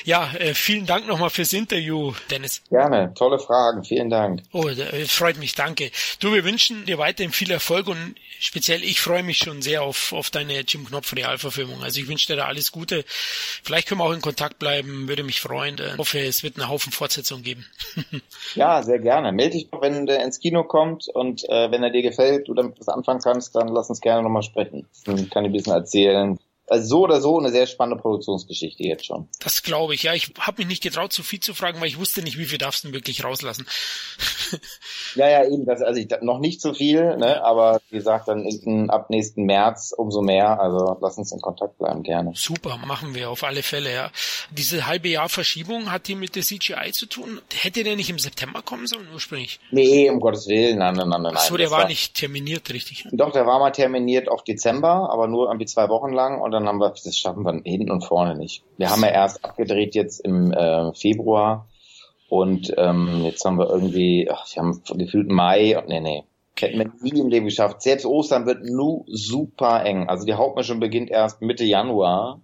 ja äh, vielen Dank nochmal fürs Interview, Dennis. Gerne, tolle Fragen, vielen Dank. Oh, äh, freut mich, danke. Du, wir wünschen dir weiterhin viel Erfolg und speziell ich freue mich schon sehr auf, auf deine Jim Knopf Realverfilmung. Also ich wünsche dir da alles Gute. Vielleicht können wir auch in Kontakt bleiben, würde mich freuen. Ich hoffe, es wird einen Haufen Fortsetzung geben. ja, sehr gerne. Melde dich wenn der ins Kino kommt und äh, wenn er dir gefällt, du damit was anfangen kannst, dann lass uns gerne nochmal sprechen. Dann kann ich ein bisschen erzählen, also so oder so eine sehr spannende Produktionsgeschichte jetzt schon. Das glaube ich, ja. Ich habe mich nicht getraut, zu viel zu fragen, weil ich wusste nicht, wie viel darfst du wirklich rauslassen. ja, ja, eben, das, also ich, noch nicht so viel, ne, aber wie gesagt, dann in, ab nächsten März umso mehr. Also lass uns in Kontakt bleiben, gerne. Super, machen wir auf alle Fälle, ja. Diese halbe Jahr Verschiebung hat die mit der CGI zu tun? Hätte der nicht im September kommen sollen ursprünglich? Nee, um Gottes Willen, nein, nein, nein, nein. Achso, der war, war nicht terminiert, richtig? Doch, der war mal terminiert auf Dezember, aber nur irgendwie zwei Wochen lang und dann haben wir, das schaffen wir hinten und vorne nicht. Wir haben ja erst abgedreht jetzt im äh, Februar und ähm, jetzt haben wir irgendwie, ach, wir haben gefühlt Mai nee, nee. Hätten wir nie im Leben geschafft. Selbst Ostern wird nur super eng. Also die Hauptmischung beginnt erst Mitte Januar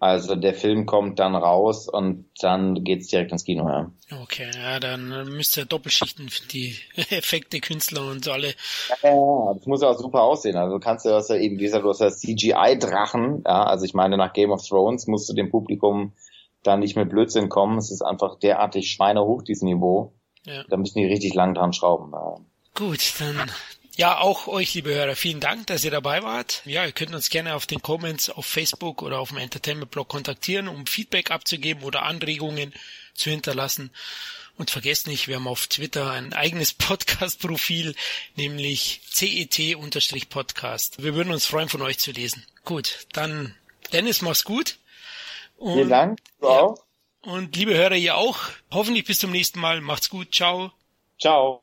also der Film kommt dann raus und dann geht's direkt ins Kino. Ja. Okay, ja, dann müsst ihr Doppelschichten für die Effekte, Künstler und so alle. Ja, ja, das muss ja auch super aussehen. Also du kannst ja das ja eben, wie gesagt, du hast ja CGI-Drachen. Ja, also ich meine, nach Game of Thrones musst du dem Publikum da nicht mit Blödsinn kommen. Es ist einfach derartig schweinehoch, dieses Niveau. Ja. Da müssen die richtig lang dran schrauben. Ja. Gut, dann ja, auch euch, liebe Hörer, vielen Dank, dass ihr dabei wart. Ja, ihr könnt uns gerne auf den Comments auf Facebook oder auf dem Entertainment-Blog kontaktieren, um Feedback abzugeben oder Anregungen zu hinterlassen. Und vergesst nicht, wir haben auf Twitter ein eigenes Podcast-Profil, nämlich CET-Podcast. Wir würden uns freuen, von euch zu lesen. Gut, dann Dennis, mach's gut. Und, Vielen Dank. Du ja, auch. Und liebe Hörer, ihr auch. Hoffentlich bis zum nächsten Mal. Macht's gut. Ciao. Ciao.